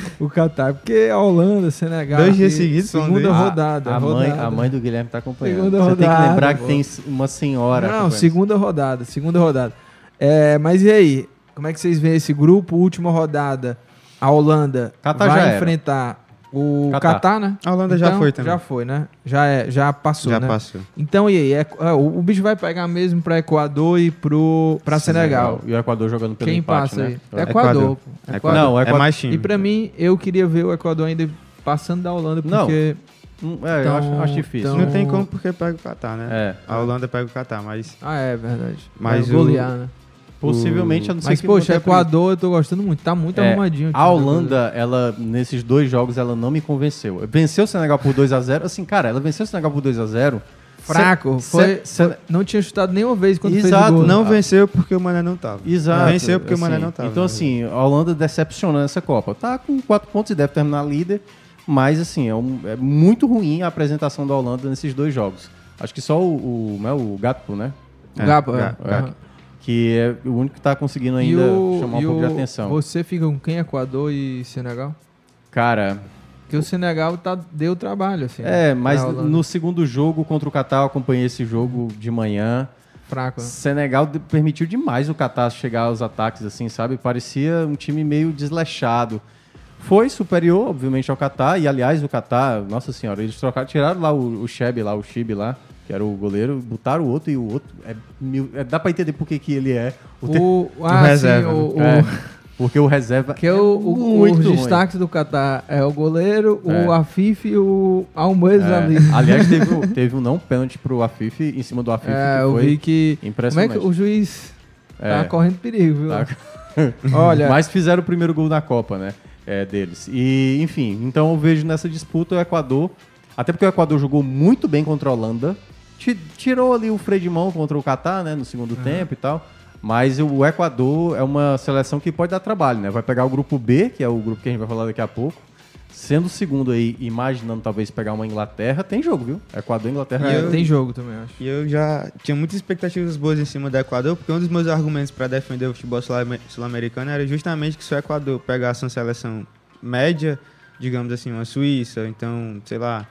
*laughs* O Catar. Porque a Holanda, Senegal. Dois dias seguidos são Segunda dois. rodada. A, a mãe, rodada. a mãe do Guilherme tá acompanhando. Segunda Você tem que rodada, lembrar que pô. tem uma senhora. Não, segunda rodada. Segunda rodada. É, mas e aí? Como é que vocês veem esse grupo? Última rodada. A Holanda Catar vai enfrentar o Catar. Catar, né? A Holanda já Então, foi também. Já foi, né? Já, é, já passou, Já né? passou. Então, e aí? É- é, o, o bicho vai pegar mesmo pra Equador e pro, pra Senegal. E o Equador jogando pelo Quem empate, passa né? aí? Equador. Equador. pô. Equador. Não, É Equador- mais time. E pra mim, eu queria ver o Equador ainda passando da Holanda, Não. porque... Hum, É, eu acho, acho difícil. então- Não tem como porque pega o Catar, né? É. A Holanda pega o Catar, mas. Ah, é verdade. Mas Vai o- golear, né? Possivelmente, eu não sei Mas, que poxa, Equador eu tô gostando muito. Tá muito É, arrumadinho. A Holanda, ela, nesses dois jogos, ela não me convenceu. Venceu o Senegal por 2x0. Assim, cara, ela venceu o Senegal por 2x0. Fraco. Se- Foi, se- foi- não tinha chutado nenhuma vez quando fez Exato, o gol. Não Ah. venceu porque o Mané não tava. Exato. Venceu porque o Mané assim, não tava. Então, né? assim, a Holanda decepcionando essa Copa. Tá com 4 pontos e deve terminar líder. Mas, assim, é, um- é muito ruim a apresentação da Holanda nesses dois jogos. Acho que só o, o, não é o Gatpo, né? É. Ga- É. Que é o único que tá conseguindo ainda chamar um pouco de o- atenção. Você fica com quem? Equador e Senegal? Cara, Porque o Senegal tá, deu trabalho, assim. é, mas pra Holanda. no segundo jogo contra o Catar, eu acompanhei esse jogo de manhã. Fraco. né? Senegal de- permitiu demais o Catar chegar aos ataques, assim, sabe? Parecia um time meio desleixado. Foi superior, obviamente, ao Catar. E, aliás, o Catar, nossa senhora, eles trocaram, tiraram lá o, o Sheb lá, o Chibi lá, que era o goleiro, botaram o outro e o outro. É, é- dá pra entender por que que ele é. O te- O, ah, reserva, sim, o, É, porque o reserva. que é o, o- os destaques do Catar é o goleiro, É. o Afif e o Almoez É. ali. Aliás, teve, teve um não pênalti pro Afif em cima do Afif. É, que eu foi vi que. Como é impressionante. que o juiz É. tá correndo perigo, viu? Tá. *laughs* Olha, Mas fizeram o primeiro gol na Copa, né? É, deles. E, enfim, então eu vejo nessa disputa o Equador. Até porque o Equador jogou muito bem contra a Holanda. Ti- Tirou ali o freio de mão contra o Catar, né? No segundo tempo e tal. Mas o Equador é uma seleção que pode dar trabalho, né? Vai pegar o grupo B, que é o grupo que a gente vai falar daqui a pouco. Sendo o segundo aí, imaginando talvez pegar uma Inglaterra, tem jogo, viu? Equador e Inglaterra. é, tem jogo também, eu acho. E eu já tinha muitas expectativas boas em cima do Equador, porque um dos meus argumentos para defender o futebol sul- sul-americano era justamente que se o Equador pegasse uma seleção média, digamos assim, uma Suíça, então, sei lá,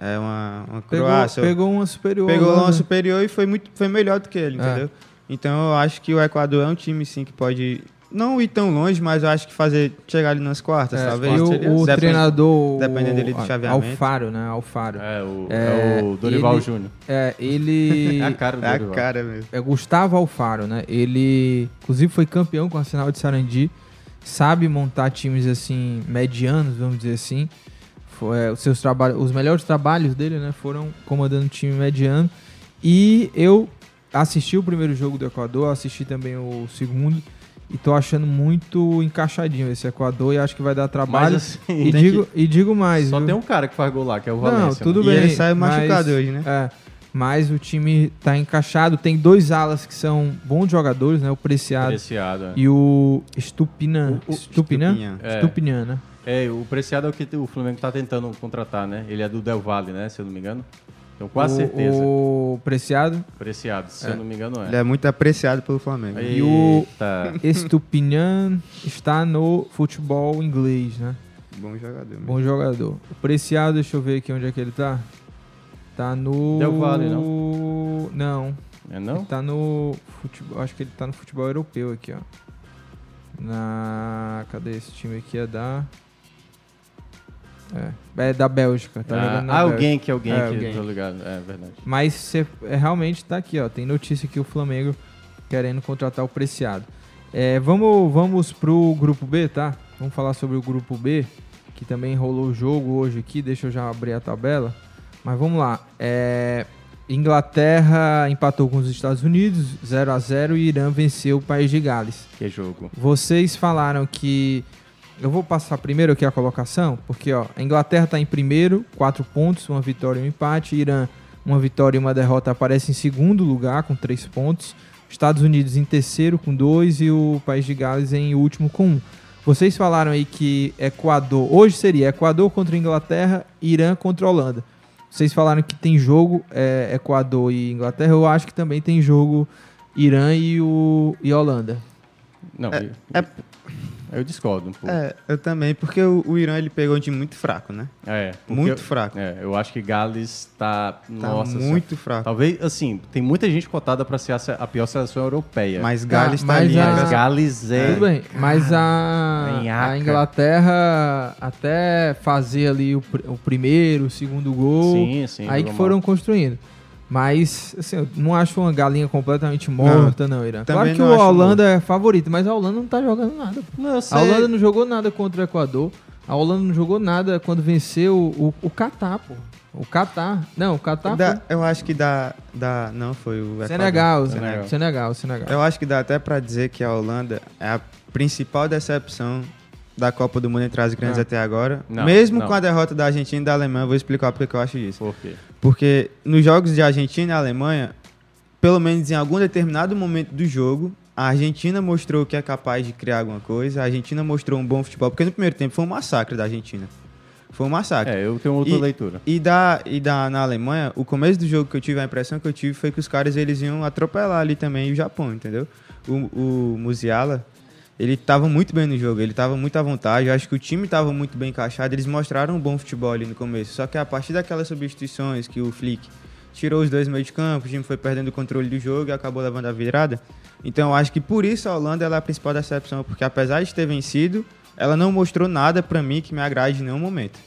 é uma, uma Pegou, Croácia, pegou uma superior. pegou lá, uma né? superior e foi, muito, foi melhor do que ele, É. entendeu? Então eu acho que o Equador é um time, sim, que pode não ir tão longe, mas eu acho que fazer chegar ali nas quartas, É, talvez. e o, seria- o depende- treinador. dependendo dele do o- chaveamento. Alfaro, né? Alfaro. É, o, É, é o Dorival ele- Júnior. É, ele. *laughs* É a cara do É a cara mesmo. é Gustavo Alfaro, né? Ele, inclusive, foi campeão com a Sinal de Sarandi. Sabe montar times assim medianos, vamos dizer assim. Foi, é, os seus trabalhos, os melhores trabalhos dele, né? Foram comandando um time mediano. E eu assisti o primeiro jogo do Equador, assisti também o segundo. E tô achando muito encaixadinho esse Equador e acho que vai dar trabalho. Mas, assim, e, tem *laughs* digo, que- e digo mais. Só viu? tem um cara que faz gol lá, que é o Não, Valência. tudo né? E bem. ele saiu mas- machucado hoje, né? É, mas o time tá encaixado. Tem dois alas que são bons jogadores, né? O Preciado Preciado, é. e o Stupinan. O- o Stupinan? Stupinhan. É. Né? É, o Preciado é o que o Flamengo tá tentando contratar, né? Ele é do Del Valle, né? Se eu não me engano. Tenho quase o, certeza. O Preciado. Preciado, se É. eu não me engano, Ele é. é muito apreciado pelo Flamengo. E o Eita. Stupinhan está no futebol inglês, né? Bom jogador. mesmo. Bom jogador. O Preciado, deixa eu ver aqui onde é que ele tá. Tá no. Del Valle, não? Não. É não? Ele tá no futebol. Acho que ele tá no futebol europeu aqui, ó. Na. Cadê esse time aqui? É da. É, é da Bélgica. Tá ah, jogando na ah, Bélgica. alguém que alguém É, que alguém. tô ligado. É verdade. Mas cê, é, realmente tá aqui, ó. Tem notícia que o Flamengo querendo contratar o Preciado. É, vamos, vamos pro grupo B, tá? Vamos falar sobre o grupo B, que também rolou o jogo hoje aqui. Deixa eu já abrir a tabela. Mas vamos lá. É, Inglaterra empatou com os Estados Unidos 0 a 0 e Irã venceu o País de Gales. Que jogo. Vocês falaram que eu vou passar primeiro aqui a colocação, porque ó, a Inglaterra está em primeiro, quatro pontos, uma vitória e um empate. Irã, uma vitória e uma derrota, aparece em segundo lugar com três pontos. Estados Unidos em terceiro com dois e o País de Gales em último com um. Vocês falaram aí que Equador, hoje seria Equador contra Inglaterra, Irã contra Holanda. Vocês falaram que tem jogo é, Equador e Inglaterra, eu acho que também tem jogo Irã e, o, e Holanda. Não, É- eu, é- eu discordo um pouco. É, eu também, porque o, o Irã ele pegou um time muito fraco, né? É, Muito eu- fraco. É, eu acho que Gales tá, nossa, muito senhora. fraco. Talvez, assim, tem muita gente cotada para ser a, a pior seleção europeia. Mas Gales Ah, tá mas ali. a- né? Mas Gales é. Tudo bem, mas a, *laughs* a Inglaterra até fazer ali o, pr- o primeiro, o segundo gol, Sim, sim, aí que foram mal. construindo. Mas, assim, eu não acho uma galinha completamente morta, não, Irã. Claro que não o Holanda é favorito, mas a Holanda não tá jogando nada. Não, eu A. Holanda não jogou nada contra o Equador. A Holanda não jogou nada quando venceu o, o Catar, pô. O Catar. Não, o Catar Dá- eu acho que dá, dá. Não foi o. Equador. Senegal, Senegal. Senegal, Senegal, Senegal. Eu acho que dá até pra dizer que a Holanda é a principal decepção da Copa do Mundo entre as grandes Não. até agora. Não, Mesmo não. com a derrota da Argentina e da Alemanha, eu vou explicar porque que eu acho isso. Por quê? Porque nos jogos de Argentina e Alemanha, pelo menos em algum determinado momento do jogo, a Argentina mostrou que é capaz de criar alguma coisa, a Argentina mostrou um bom futebol, porque no primeiro tempo foi um massacre da Argentina. Foi um massacre. É, eu tenho outra E- leitura. E, da, e da, na Alemanha, o começo do jogo que eu tive, a impressão que eu tive foi que os caras eles iam atropelar ali também o Japão, entendeu? O, o Musiala, ele tava muito bem no jogo, ele tava muito à vontade, eu acho que o time tava muito bem encaixado, eles mostraram um bom futebol ali no começo. Só que a partir daquelas substituições que o Flick tirou os dois meio de campo, o time foi perdendo o controle do jogo e acabou levando a virada. Então eu acho que por isso a Holanda é a principal decepção, porque apesar de ter vencido, ela não mostrou nada pra mim que me agrade em nenhum momento.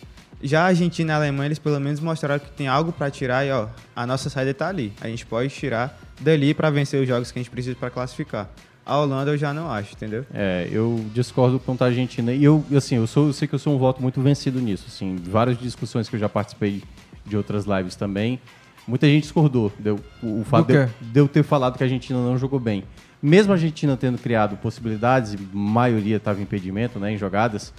Já a Argentina e a Alemanha, eles pelo menos mostraram que tem algo pra tirar e ó, a nossa saída tá ali. A gente pode tirar dali pra vencer os jogos que a gente precisa pra classificar. A Holanda eu já não acho, entendeu? É, eu discordo quanto à Argentina. E eu, assim, eu, sou, eu sei que eu sou um voto muito vencido nisso. Assim, várias discussões que eu já participei de outras lives também. Muita gente discordou. Deu, o, o fato de de eu ter falado que a Argentina não jogou bem. Mesmo a Argentina tendo criado possibilidades, e maioria estava em impedimento, né, em jogadas,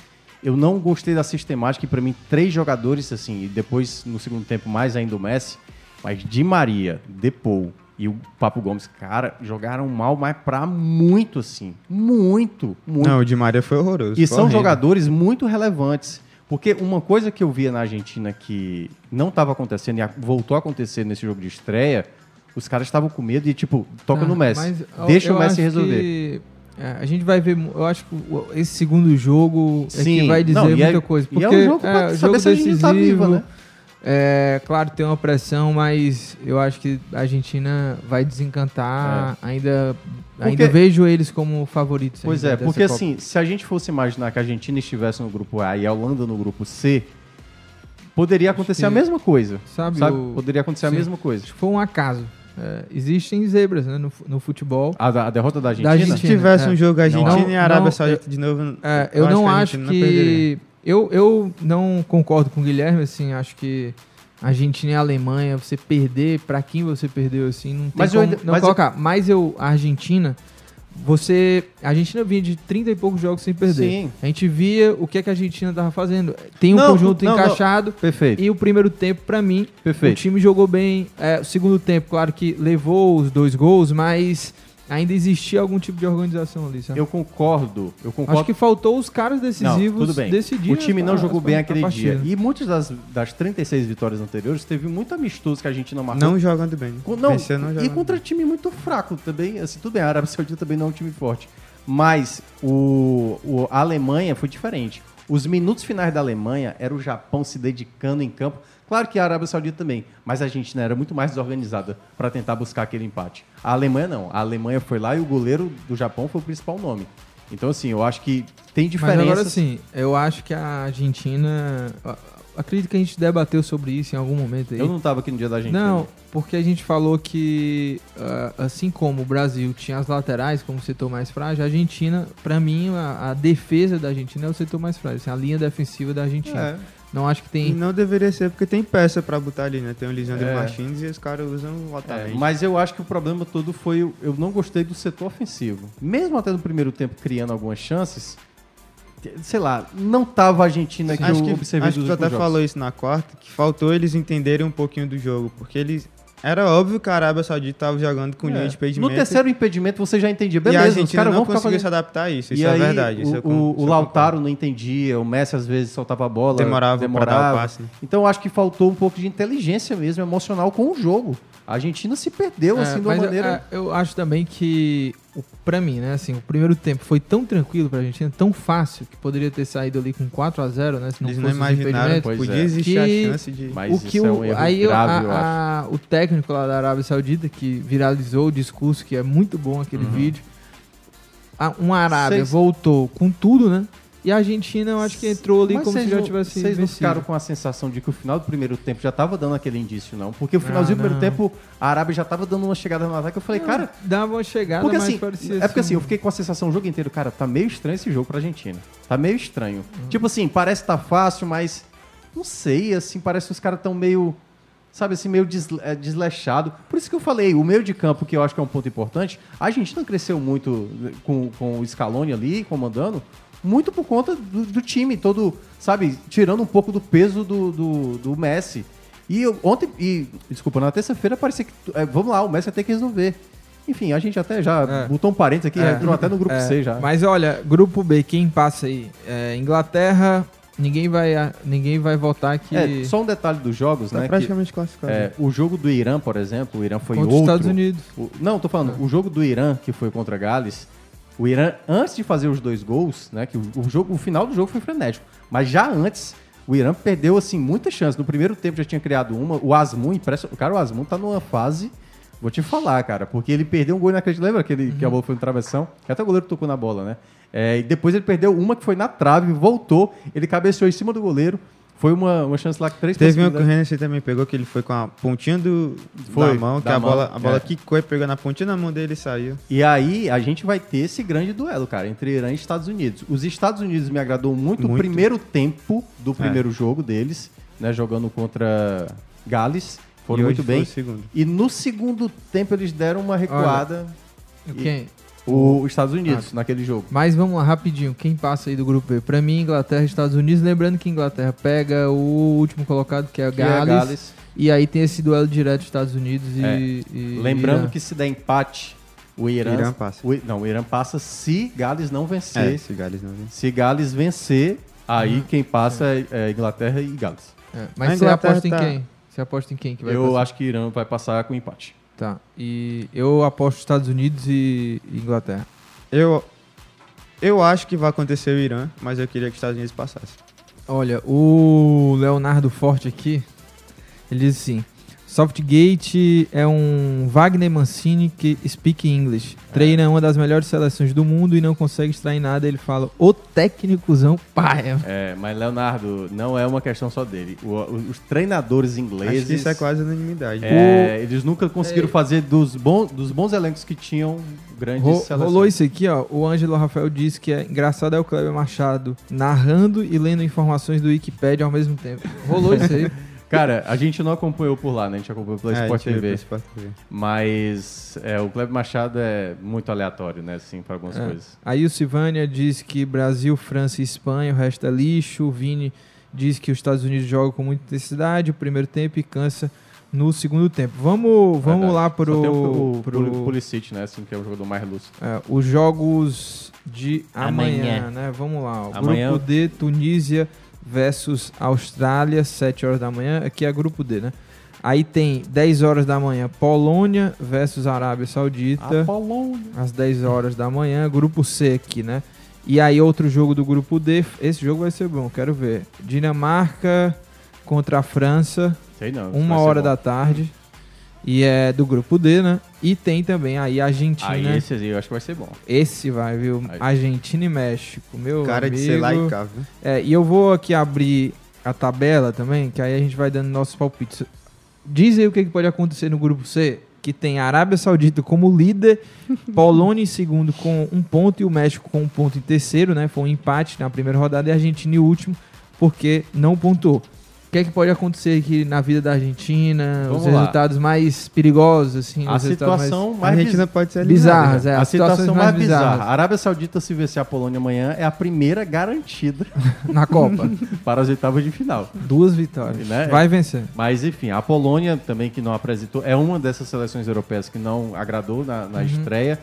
eu não gostei da sistemática. E para mim, três jogadores, assim, e depois no segundo tempo mais ainda o Messi, mas Di Maria, Depou e o Papo Gomes, cara, jogaram mal, mas pra muito, assim. Muito, muito. Não, o Di Maria foi horroroso. E foi são horrível. jogadores muito relevantes. Porque uma coisa que eu via na Argentina que não estava acontecendo e voltou a acontecer nesse jogo de estreia, os caras estavam com medo e, tipo, toca Ah, no Messi. mas Deixa eu o Messi acho resolver. que, é, a gente vai ver, eu acho que esse segundo jogo é que Sim, vai dizer não, e é- muita coisa. e é Porque um jogo pra saber se a gente tá viva, né? É, claro, tem uma pressão, mas eu acho que a Argentina vai desencantar. Ainda, ainda É. Porque- vejo eles como favoritos. Pois ainda é, porque Copa. assim, se a gente fosse imaginar que a Argentina estivesse no grupo A e a Holanda no grupo C, poderia acontecer que- a mesma coisa. Sabe, Sabe? o- Poderia acontecer Sim. a mesma coisa. Acho que foi um acaso. É, existem zebras né, no, no futebol. A, da- a derrota da Argentina? Argentina, Se tivesse é. um jogo Argentina Não, e Arábia não, Saudita de novo, É, eu, não que a acho Argentina não perderia. que. Eu, eu não concordo com o Guilherme, assim, acho que a Argentina e a Alemanha, você perder, pra quem você perdeu, assim, não tem Mas eu como ainda- não mas eu- colocar. Mas eu, a Argentina, você. A Argentina vinha de 30 e poucos jogos sem perder. Sim. A gente via o que, é que a Argentina tava fazendo. Tem um Não, conjunto não, não. encaixado. Perfeito. E o primeiro tempo, pra mim, Perfeito. o time jogou bem. É, o segundo tempo, claro que levou os dois gols, mas ainda existia algum tipo de organização ali, sabe? Eu concordo. Eu concordo. Acho que faltou os caras decisivos Não, tudo bem. decidir o time não a- jogou as- bem aquele partida. dia. E muitas das, das 36 vitórias anteriores teve muito amistoso que a gente não marcou. Não jogando bem. Com- Não, e contra time muito fraco também. Assim, tudo bem, a Arábia Saudita também não é um time forte. Mas o, o- a Alemanha foi diferente. Os minutos finais da Alemanha era o Japão se dedicando em campo. Claro que a Arábia Saudita também, mas a Argentina era muito mais desorganizada para tentar buscar aquele empate. A Alemanha não. A Alemanha foi lá e o goleiro do Japão foi o principal nome. Então, assim, eu acho que tem Mas diferença. agora sim, eu acho que a Argentina. Acredito que a gente debateu sobre isso em algum momento aí. Eu não tava aqui no dia da Argentina. Não, porque a gente falou que, ah, assim como o Brasil tinha as laterais como setor mais frágil, a Argentina, pra mim, a, a defesa da Argentina é o setor mais frágil, assim, a linha defensiva da Argentina. É. Não acho que E tem. não deveria ser, porque tem peça pra botar ali, né? Tem o Lisandro É. Martins e os caras usam É, lotamente. mas eu acho que o problema todo foi. o- Eu não gostei do setor ofensivo. Mesmo até no primeiro tempo criando algumas chances, sei lá, não tava a Argentina que acho eu que, observei acho que tu até jogos. falou isso na quarta, que faltou eles entenderem um pouquinho do jogo, porque eles era óbvio que a Arábia Saudita estava jogando com linha É. de impedimento. No terceiro impedimento você já entendia, e beleza, a Argentina caras não conseguiu fazendo... se adaptar a isso, E isso é aí, verdade. O, isso o, con- o Lautaro não entendia, o Messi às vezes soltava a bola, Demorava pra dar o passe, né? Então eu acho que faltou um pouco de inteligência mesmo, emocional com o jogo. A Argentina se perdeu É, assim de uma mas, maneira. é, eu acho também que, o- pra mim, né, assim, o primeiro tempo foi tão tranquilo pra Argentina, tão fácil, que poderia ter saído ali com 4 a 0 né? Se não Eles não fosse os imaginaram que podia existir a chance de- Mas o que isso é o, um erro aí eu- grave, a- eu a- o técnico lá da Arábia Saudita, que viralizou o discurso, que é muito bom aquele Uhum. vídeo, a, uma Arábia Vocês- voltou com tudo, né? E a Argentina, eu acho que entrou ali Mas como se já não- tivesse Vocês não ficaram com a sensação de que o final do primeiro tempo já tava dando aquele indício, não? Porque o finalzinho Ah, do primeiro não. tempo, a Arábia já tava dando uma chegada no ataque. Eu falei, cara. Dava uma chegada, Porque mas assim, parecia é porque assim, assim- eu fiquei com a sensação o jogo inteiro, cara, tá meio estranho esse jogo pra Argentina. Tá meio estranho. Uhum. Tipo assim, parece que tá fácil, mas não sei, assim, parece que os caras tão meio, sabe assim, meio des, é, desleixado. Por isso que eu falei, o meio de campo, que eu acho que é um ponto importante, a Argentina cresceu muito com, com o Scaloni ali, comandando, muito por conta do, do time todo, sabe, tirando um pouco do peso do, do, do Messi. E eu- ontem, e, desculpa, na terça-feira parecia que, é, vamos lá, o Messi vai ter que resolver. Enfim, a gente até já botou um parênteses aqui, É. entrou até no grupo *laughs* É, C já. Mas olha, grupo B, quem passa aí? É, Inglaterra, ninguém vai, ninguém vai votar que. É, só um detalhe dos jogos, Tá né? praticamente que, classificado. é, o jogo do Irã, por exemplo, o Irã foi Contra os outro. Estados Unidos. O- não, tô falando, o jogo do Irã, que foi contra Gales, o Irã, antes de fazer os dois gols, né? Que o, jogo, o final do jogo foi frenético. Mas já antes, o Irã perdeu, assim, muita chance. No primeiro tempo já tinha criado uma. O Asmun, impressa, cara, o Asmun tá numa fase. Vou te falar, cara, porque ele perdeu um gol inacreditável. Lembra aquele Uhum. que a bola foi no travessão? Que até o goleiro tocou na bola, né? É, e depois ele perdeu uma que foi na trave, voltou, ele cabeceou em cima do goleiro. Foi uma, uma chance lá que três Teve uma possibilidades. corrente você também pegou que ele foi com a pontinha do, Foi, da mão, que da a mão, bola, a bola é. quicou e pegou na pontinha da mão dele e saiu. E aí a gente vai ter esse grande duelo, cara, entre Irã e Estados Unidos. Os Estados Unidos me agradou muito, o Muito. primeiro tempo do É. primeiro jogo deles, né, jogando contra Gales. Foram E muito foi bem. o segundo. E no segundo tempo eles deram uma recuada. E- Quem? O, os Estados Unidos, Ah. naquele jogo. Mas vamos lá, rapidinho. Quem passa aí do grupo B? Pra mim, Inglaterra e Estados Unidos. Lembrando que Inglaterra pega o último colocado, que é Que é Gales. Gales. E aí tem esse duelo direto Estados Unidos e. É. e Lembrando Irã. que se der empate, o Irã, Irã passa. o não, o Irã passa se Gales não vencer. É, se Gales não vencer. Se Gales vencer, aí Uhum. quem passa é, é Inglaterra e Gales. É, A Mas você aposta em tá- quem? Você aposta em quem que vai Eu passar? acho que Irã vai passar com empate. Tá. E eu aposto Estados Unidos e Inglaterra. Eu, eu acho que vai acontecer o Irã, mas eu queria que os Estados Unidos passassem. Olha, o Leonardo Forte aqui, ele diz assim: Softgate é um Wagner Mancini que speak English. Treina uma das melhores seleções do mundo e não consegue extrair nada. Ele fala, o técnicozão paia. É, mas Leonardo, não é uma questão só dele. O- o- os treinadores ingleses. Acho que isso é quase unanimidade. é, Eles nunca conseguiram fazer dos, bons dos bons elencos que tinham grandes Ro- seleções. rolou isso aqui, ó. O Ângelo Rafael disse que é engraçado é o Kleber Machado narrando e lendo informações do Wikipedia ao mesmo tempo. Rolou isso aí. *laughs* Cara, a gente não acompanhou por lá, né? A gente acompanhou pela É, Sport TV. Sport TV. Mas é, o Kleber Machado é muito aleatório, né? Assim, para algumas É. coisas. Aí o Silvânia diz que Brasil, França e Espanha, o resto é lixo. O Vini diz que os Estados Unidos jogam com muita intensidade o primeiro tempo e cansa no segundo tempo. Vamos, vamos Verdade. lá Só tem pro, o, pro, o Pulisic, né? Assim, que é o jogador mais lúcido. é, os jogos de amanhã, Amanhã. né? Vamos lá. O Amanhã- Grupo D, Tunísia versus Austrália, 7 horas da manhã. Aqui é grupo D, né? Aí tem 10 horas da manhã, Polônia versus Arábia Saudita. A Polônia. Às 10 horas da manhã, grupo C aqui, né? E aí outro jogo do grupo D, esse jogo vai ser bom, quero ver. Dinamarca contra a França, Sei não. uma hora da tarde. E é do grupo D, né? E tem também aí Argentina. Aí esse aí eu acho que vai ser bom. Esse vai, viu? Aí. Argentina e México, meu Cara de amigo. ser lá e cá, viu? É, e eu vou aqui abrir a tabela também, que aí a gente vai dando nossos palpites. Diz aí o que, que pode acontecer no grupo C, que tem a Arábia Saudita como líder, *laughs* Polônia em segundo com um ponto e o México com um ponto em terceiro, né? Foi um empate na primeira rodada e a Argentina em último, porque não pontuou. Que é que pode acontecer aqui na vida da Argentina, Vamos os lá. resultados mais perigosos, assim, A situação mais, mais A Argentina biz- pode ser bizarras, né? é, a situação mais mais bizarra. A Arábia Saudita, se vencer a Polônia amanhã, é a primeira garantida *laughs* na Copa. *laughs* para as oitavas de final. Duas vitórias. Né? Vai vencer. Mas enfim, a Polônia também que não apresentou, é uma dessas seleções europeias que não agradou na, na Uhum. estreia.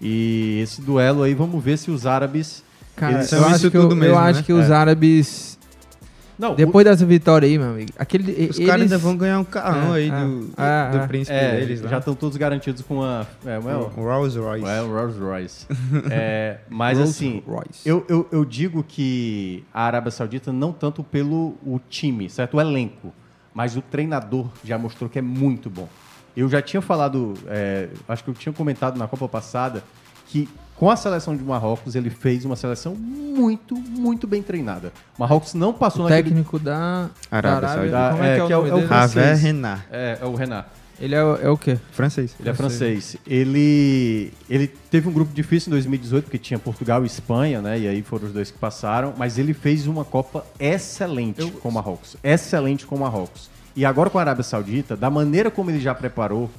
E esse duelo aí, vamos ver se os árabes. Cara, eu são acho, isso que, eu, tudo mesmo, eu acho né? que os É. árabes. Não, depois dessa vitória aí, meu amigo. Aquele, Os eles... caras ainda vão ganhar um carrão É, aí é, do, é, do é. príncipe É, deles lá. já estão todos garantidos com a. É, Com o Rolls Royce. É, o Rolls Royce. *laughs* É, mas Rolls assim, Royce. eu, eu, eu digo que a Arábia Saudita não tanto pelo o time, certo? O elenco, mas o treinador já mostrou que é muito bom. Eu já tinha falado, é, acho que eu tinha comentado na Copa passada, que com a seleção de Marrocos ele fez uma seleção muito, muito bem treinada. Marrocos não passou O naquele... técnico da Arábia da Saudita. Como é, que é o nome dele? Javier Renard. É, é o Renard. Ele é, o- é o quê? Francês. Ele é francês. Ele, ele teve um grupo difícil em 2018, porque tinha Portugal e Espanha, né? E aí foram os dois que passaram. Mas ele fez uma Copa excelente com o Marrocos. Excelente com o Marrocos. E agora com a Arábia Saudita, da maneira como ele já preparou,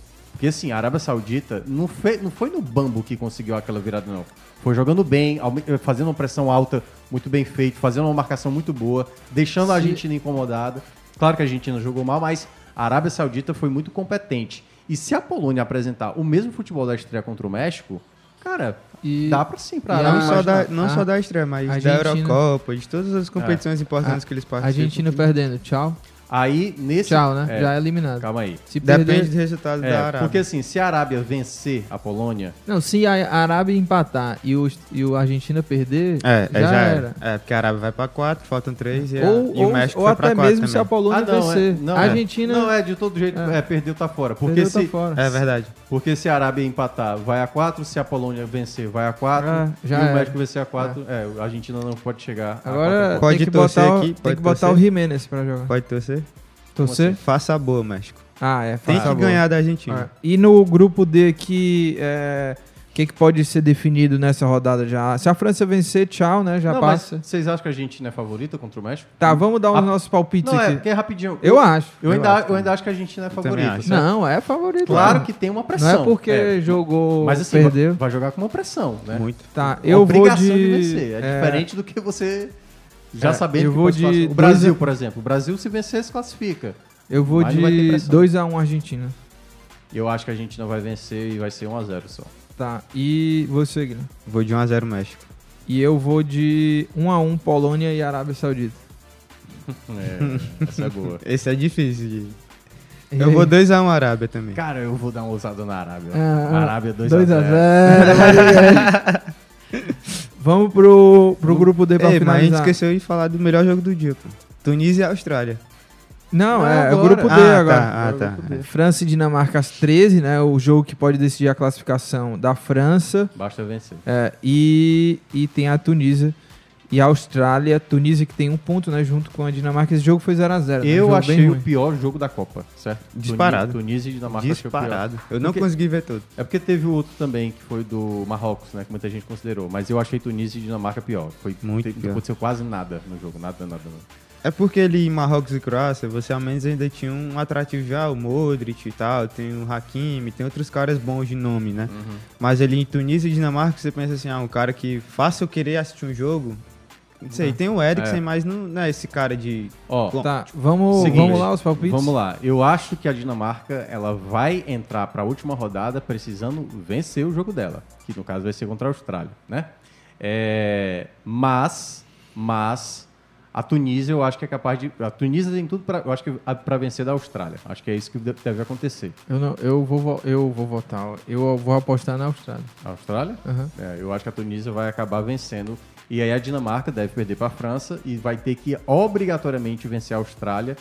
porque assim, a Arábia Saudita não, fe, não foi no bambo que conseguiu aquela virada, não. Foi jogando bem, aume- fazendo uma pressão alta muito bem feito, fazendo uma marcação muito boa, deixando a Argentina incomodada. Claro que a Argentina jogou mal, mas a Arábia Saudita foi muito competente. E se a Polônia apresentar o mesmo futebol da estreia contra o México, cara, E- dá pra sim, pra Arábia Não, só da, não a- só da estreia, mas da Eurocopa, de todas as competições importantes A- que eles A participam. Argentina perdendo. Tchau. Aí, nesse... Tchau, né? Já é eliminado. Calma aí. Se Depende perder... do resultado É, da Arábia. porque assim, se a Arábia vencer a Polônia, Não, se a Arábia empatar e o, e o Argentina perder, É, já, é, já era. era. É, porque a Arábia vai pra 4, faltam 3 e, a- Ou, e o ou, México ou até 4 mesmo se a também. Polônia Ah, não, vencer. é, não, a é. Argentina... Não, é, de todo jeito, É. é, perdeu, tá fora. Porque Perdeu, se, tá fora. É verdade. porque se a Arábia empatar, vai a 4, se a Polônia vencer, vai a 4, Ah, e já o era. México vencer a 4, é. a Argentina não pode chegar a Agora Pode tem que torcer botar, o- aqui, tem pode que botar o Jimenez pra jogar. Pode torcer? Torcer? Faça a boa, México. Ah, é. Tem faça que a boa. ganhar da Argentina. É. E no grupo D aqui, é, o que, que pode ser definido nessa rodada já? Se a França vencer, tchau, né? Já Não, mas passa. vocês acham que a Argentina é favorita contra o México? Tá, vamos dar os A- nossos palpites Não, é, aqui. porque é rapidinho. Eu acho. Eu, Eu ainda, acho eu ainda acho que a Argentina é favorita. Não, é favorito. Claro que tem uma Não pressão. é porque jogou, Mas assim, perdeu. vai, vai jogar com uma pressão, né? Muito. Tá, eu vou Obrigação de... de vencer. É, é, diferente do que você já É, sabendo eu que vou pode de. O Brasil, a- por exemplo. O Brasil, se vencer, se classifica. Eu vou Mas de pressão. 2x1 Argentina. Eu acho que a Argentina vai vencer e vai ser 1x0 só. Tá, e você, Guilherme? Vou de 1x0 México. E eu vou de 1x1 Polônia e Arábia Saudita. *laughs* É, essa é boa. *laughs* Esse é difícil de... E Eu vou 2x1 Arábia também. Cara, eu vou dar uma ousada na Arábia. Ah, Arábia 2x0. 2 a 0. *laughs* Vamos pro, pro grupo D pra Ei, mas a gente finalizar. esqueceu de falar do melhor jogo do dia, pô. Tunísia e Austrália. Não, Não, é, é o agora. grupo D Ah, agora. tá, ah, É tá. grupo D. França e Dinamarca às 13, né? O jogo que pode decidir a classificação da França. Basta vencer. É, e, e tem a Tunísia e a Austrália. Tunísia que tem um ponto, né? Junto com a Dinamarca. Esse jogo foi 0x0. Eu achei o pior jogo da Copa, certo? Disparado. Tunísia, e Dinamarca. Disparado. Eu não Porque- consegui ver todo. É porque teve o outro também, que foi do Marrocos, né? Que muita gente considerou. Mas eu achei Tunísia e Dinamarca pior. Foi Muito te- pior. Não aconteceu quase nada no jogo. Nada, nada, nada. É porque ali em Marrocos e Croácia, você ao menos ainda tinha um atrativo já, o Modric e tal, tem o Hakimi, tem outros caras bons de nome, né? Uhum. Mas ali em Tunísia e Dinamarca, você pensa assim, ah, um cara que faça eu querer assistir um jogo. Não sei, tem o Eriksen, É. mas não, não é esse cara de... Ó, Tá, vamos, Seguinte, vamos lá os palpites? Vamos lá. Eu acho que a Dinamarca ela vai entrar para a última rodada precisando vencer o jogo dela, que no caso vai ser contra a Austrália, né? É, mas, mas a Tunísia eu acho que é capaz de. A Tunísia tem tudo para, eu acho que para vencer da Austrália. Acho que é isso que de- deve acontecer. Eu, não, eu, vou, vo- eu vou votar. Eu vou apostar na Austrália. A Austrália? Aham. É, eu acho que a Tunísia vai acabar vencendo. E aí a Dinamarca deve perder para a França e vai ter que obrigatoriamente vencer a Austrália.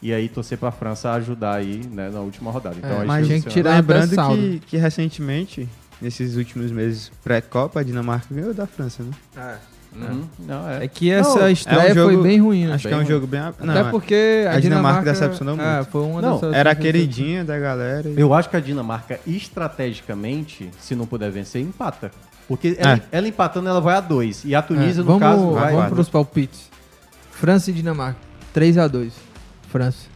E aí torcer para a França ajudar aí né, na última rodada. Então, É, é mas tinha que tirar Lembrando que, que recentemente, nesses últimos meses pré-Copa, a Dinamarca ganhou da França, né? Uhum. Não, é. É que essa Não, estreia é um jogo- foi bem ruim, né? Acho que é Bem um ruim. jogo bem... Não, Até porque a, a Dinamarca decepcionou É, muito. foi uma Não, era a que- queridinha da galera. e- Eu acho que a Dinamarca, estrategicamente, se não puder vencer, empata. Porque ela, É. ela empatando, ela vai a dois. E a É, Tunísia, no vamos, caso, vai. Vamos pros palpites. França e Dinamarca. 3x2. França.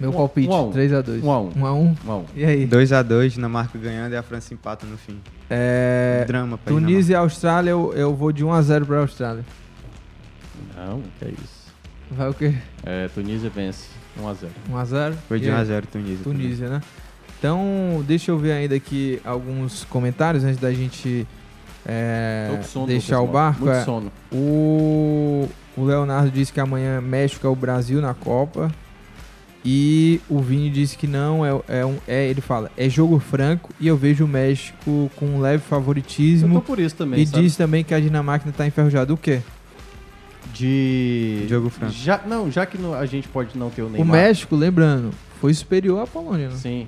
Meu Um a- palpite, um a um. 3x2. Um a um. 1x1. Um a um. E aí? 2x2, Dinamarca ganhando e a França empata no fim. É, Drama pra Tunísia e Austrália, eu, eu vou de 1x0 pra Austrália. Não, que é isso. Vai o quê? É, Tunísia vence 1x0. 1x0? Foi de E aí? 1 a 0 Tunísia. Tunísia, né? Então, deixa eu ver ainda aqui alguns comentários antes da gente é, sono, deixar Lucas, o barco. muito É, sono. O, o Leonardo disse que amanhã México é o Brasil na Copa. E o Vini disse que não, é, é, um, é ele fala, é jogo franco e eu vejo o México com um leve Eu favoritismo. tô por isso também, E sabe? diz também que a Dinamarca tá enferrujada. O quê? De... Jogo franco. Já, não, já que no- a gente pode não ter o O Neymar... México, lembrando, foi superior à Polônia, né? Sim.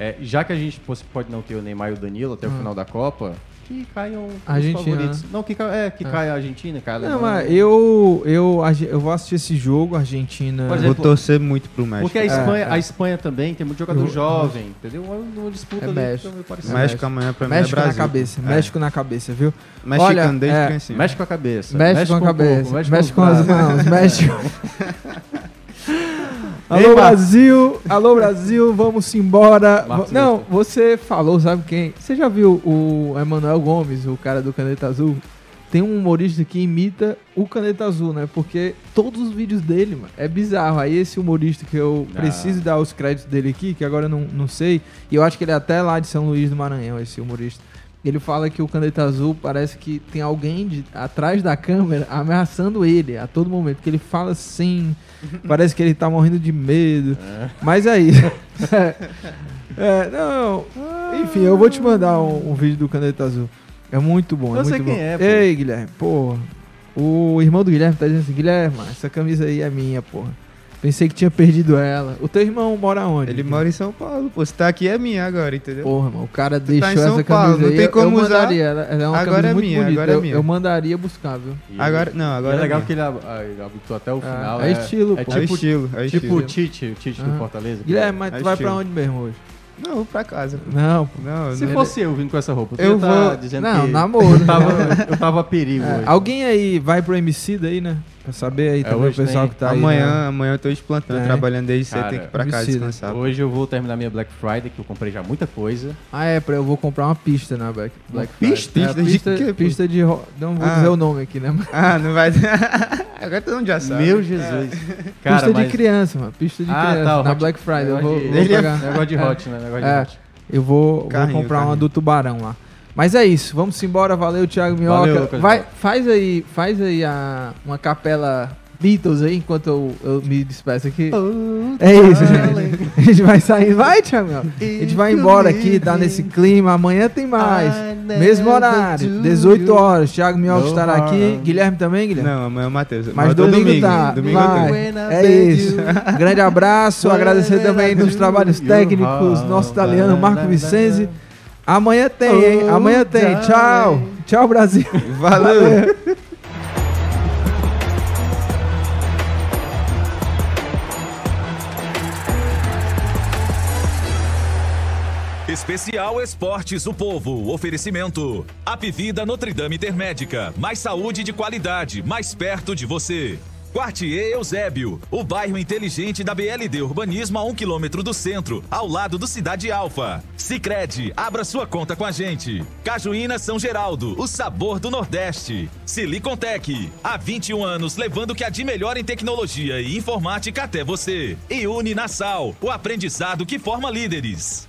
É, já que a gente pode não ter o Neymar e o Danilo até o Ah. final da Copa, que caiam os Argentina, favoritos. né? Não, que, ca- é, que Ah. caia a Argentina, caia a Não, mas eu, eu, eu vou assistir esse jogo, Argentina. Por Vou exemplo, torcer muito pro México. Porque a Espanha, É, é. a Espanha também tem muito jogador Eu- jovem, entendeu? Uma, uma disputa É ali México. O parecida. México amanhã pra mim México é na Brasil. cabeça, É. México na cabeça, viu? Mexicano Olha, desde é, com a cabeça. Mexe, com a cabeça, mexe com as os mãos, *laughs* mexe. *laughs* *laughs* Alô Ei. Brasil, alô Brasil, vamos embora. Marcos Não, Gaston. você falou, sabe quem? Você já viu o Emanuel Gomes, o cara do Caneta Azul? Tem um humorista que imita o Caneta Azul, né? Porque todos os vídeos dele, mano, é bizarro. Aí esse humorista que eu Ah. preciso dar os créditos dele aqui, que agora eu não, não sei, e eu acho que ele é até lá de São Luís do Maranhão, esse humorista. Ele fala que o Caneta Azul parece que tem alguém de, atrás da câmera ameaçando ele a todo momento, que ele fala assim, *laughs* parece que ele tá morrendo de medo. Mas aí. *laughs* é, é, não, enfim, eu vou te mandar um, um vídeo do Caneta Azul. É muito bom, é Eu sei muito quem bom. é, pô. Ei, Guilherme, porra. O irmão do Guilherme tá dizendo assim: Guilherme, essa camisa aí é minha, porra. Pensei que tinha perdido ela. O teu irmão mora onde? Ele mora em São Paulo, pô. Se tá aqui é minha agora, entendeu? Porra, mano, o cara Tu deixou tá em São essa Paulo, camisa não aí. tem como eu usar. mandaria, ela, ela é uma Agora camisa é minha, bonita. agora é minha. eu mandaria buscar, viu? E- Agora, não, agora é legal minha. que ele ab- ah, habitou até o final. é estilo, É pô. É tipo, estilo, é tipo estilo. o Tite, o Tite do Aham. Fortaleza. Guilherme, mas tu É vai pra onde mesmo hoje? Não, vou pra casa. Não, pô. Não, Se não- fosse eu vindo com essa roupa, tu Eu tá vou- dizendo não, que namoro. Eu tava, eu tava a perigo É, hoje. alguém aí vai pro MC daí, né? Pra saber aí É, também o pessoal tem. que tá aí. amanhã, né? amanhã eu tô de plantão, É. trabalhando desde cedo, tem que ir pra casa descansar. Hoje eu vou terminar minha Black Friday, que eu comprei já muita coisa. Ah, é, eu vou comprar uma pista na Black, Black pista? Friday. É, Pista de pista, pista de. ro- Não vou Ah. dizer o nome aqui, né? Mas Ah, não vai. *laughs* Agora todo mundo já sabe. Meu Jesus. Cara, pista mas... de criança, mano. Pista de Ah, criança. tá, na Hot- Black Friday. Eu vou, de- vou é-. Negócio de É. hot, né? Negócio É. de hot. Eu vou, Carrinho, vou comprar uma carrinho. do tubarão lá. Mas é isso, vamos embora. Valeu, Thiago Minhoca. Valeu, Lucas Vai, faz aí, faz aí a, uma capela Beatles aí enquanto eu, eu me despeço aqui. É isso, gente. A gente vai sair. Vai, Thiago Minhoca. A gente vai embora aqui, tá nesse clima. Amanhã tem mais. Mesmo horário, 18 horas. Thiago Minhoca No estará aqui. Guilherme também, Guilherme? Não, amanhã é o Matheus. Mas todo domingo, tá. Domingo vai. É isso. Grande abraço. Agradecer também nos trabalhos técnicos, nosso italiano Marco Vicenzi. Amanhã tem, hein? Amanhã tem. Tchau. Tchau, Brasil. Valeu. Especial Esportes o Povo. Oferecimento. Apivida Notre Dame Intermédica. Mais saúde de qualidade, mais perto de você. Quartier Eusébio, o bairro inteligente da BLD Urbanismo a um quilômetro do centro, ao lado do Cidade Alfa. Sicredi, abra sua conta com a gente. Cajuína São Geraldo, o sabor do Nordeste. Silicontec, há 21 anos levando o que há de melhor em tecnologia e informática até você. E Uni Nassau, o aprendizado que forma líderes.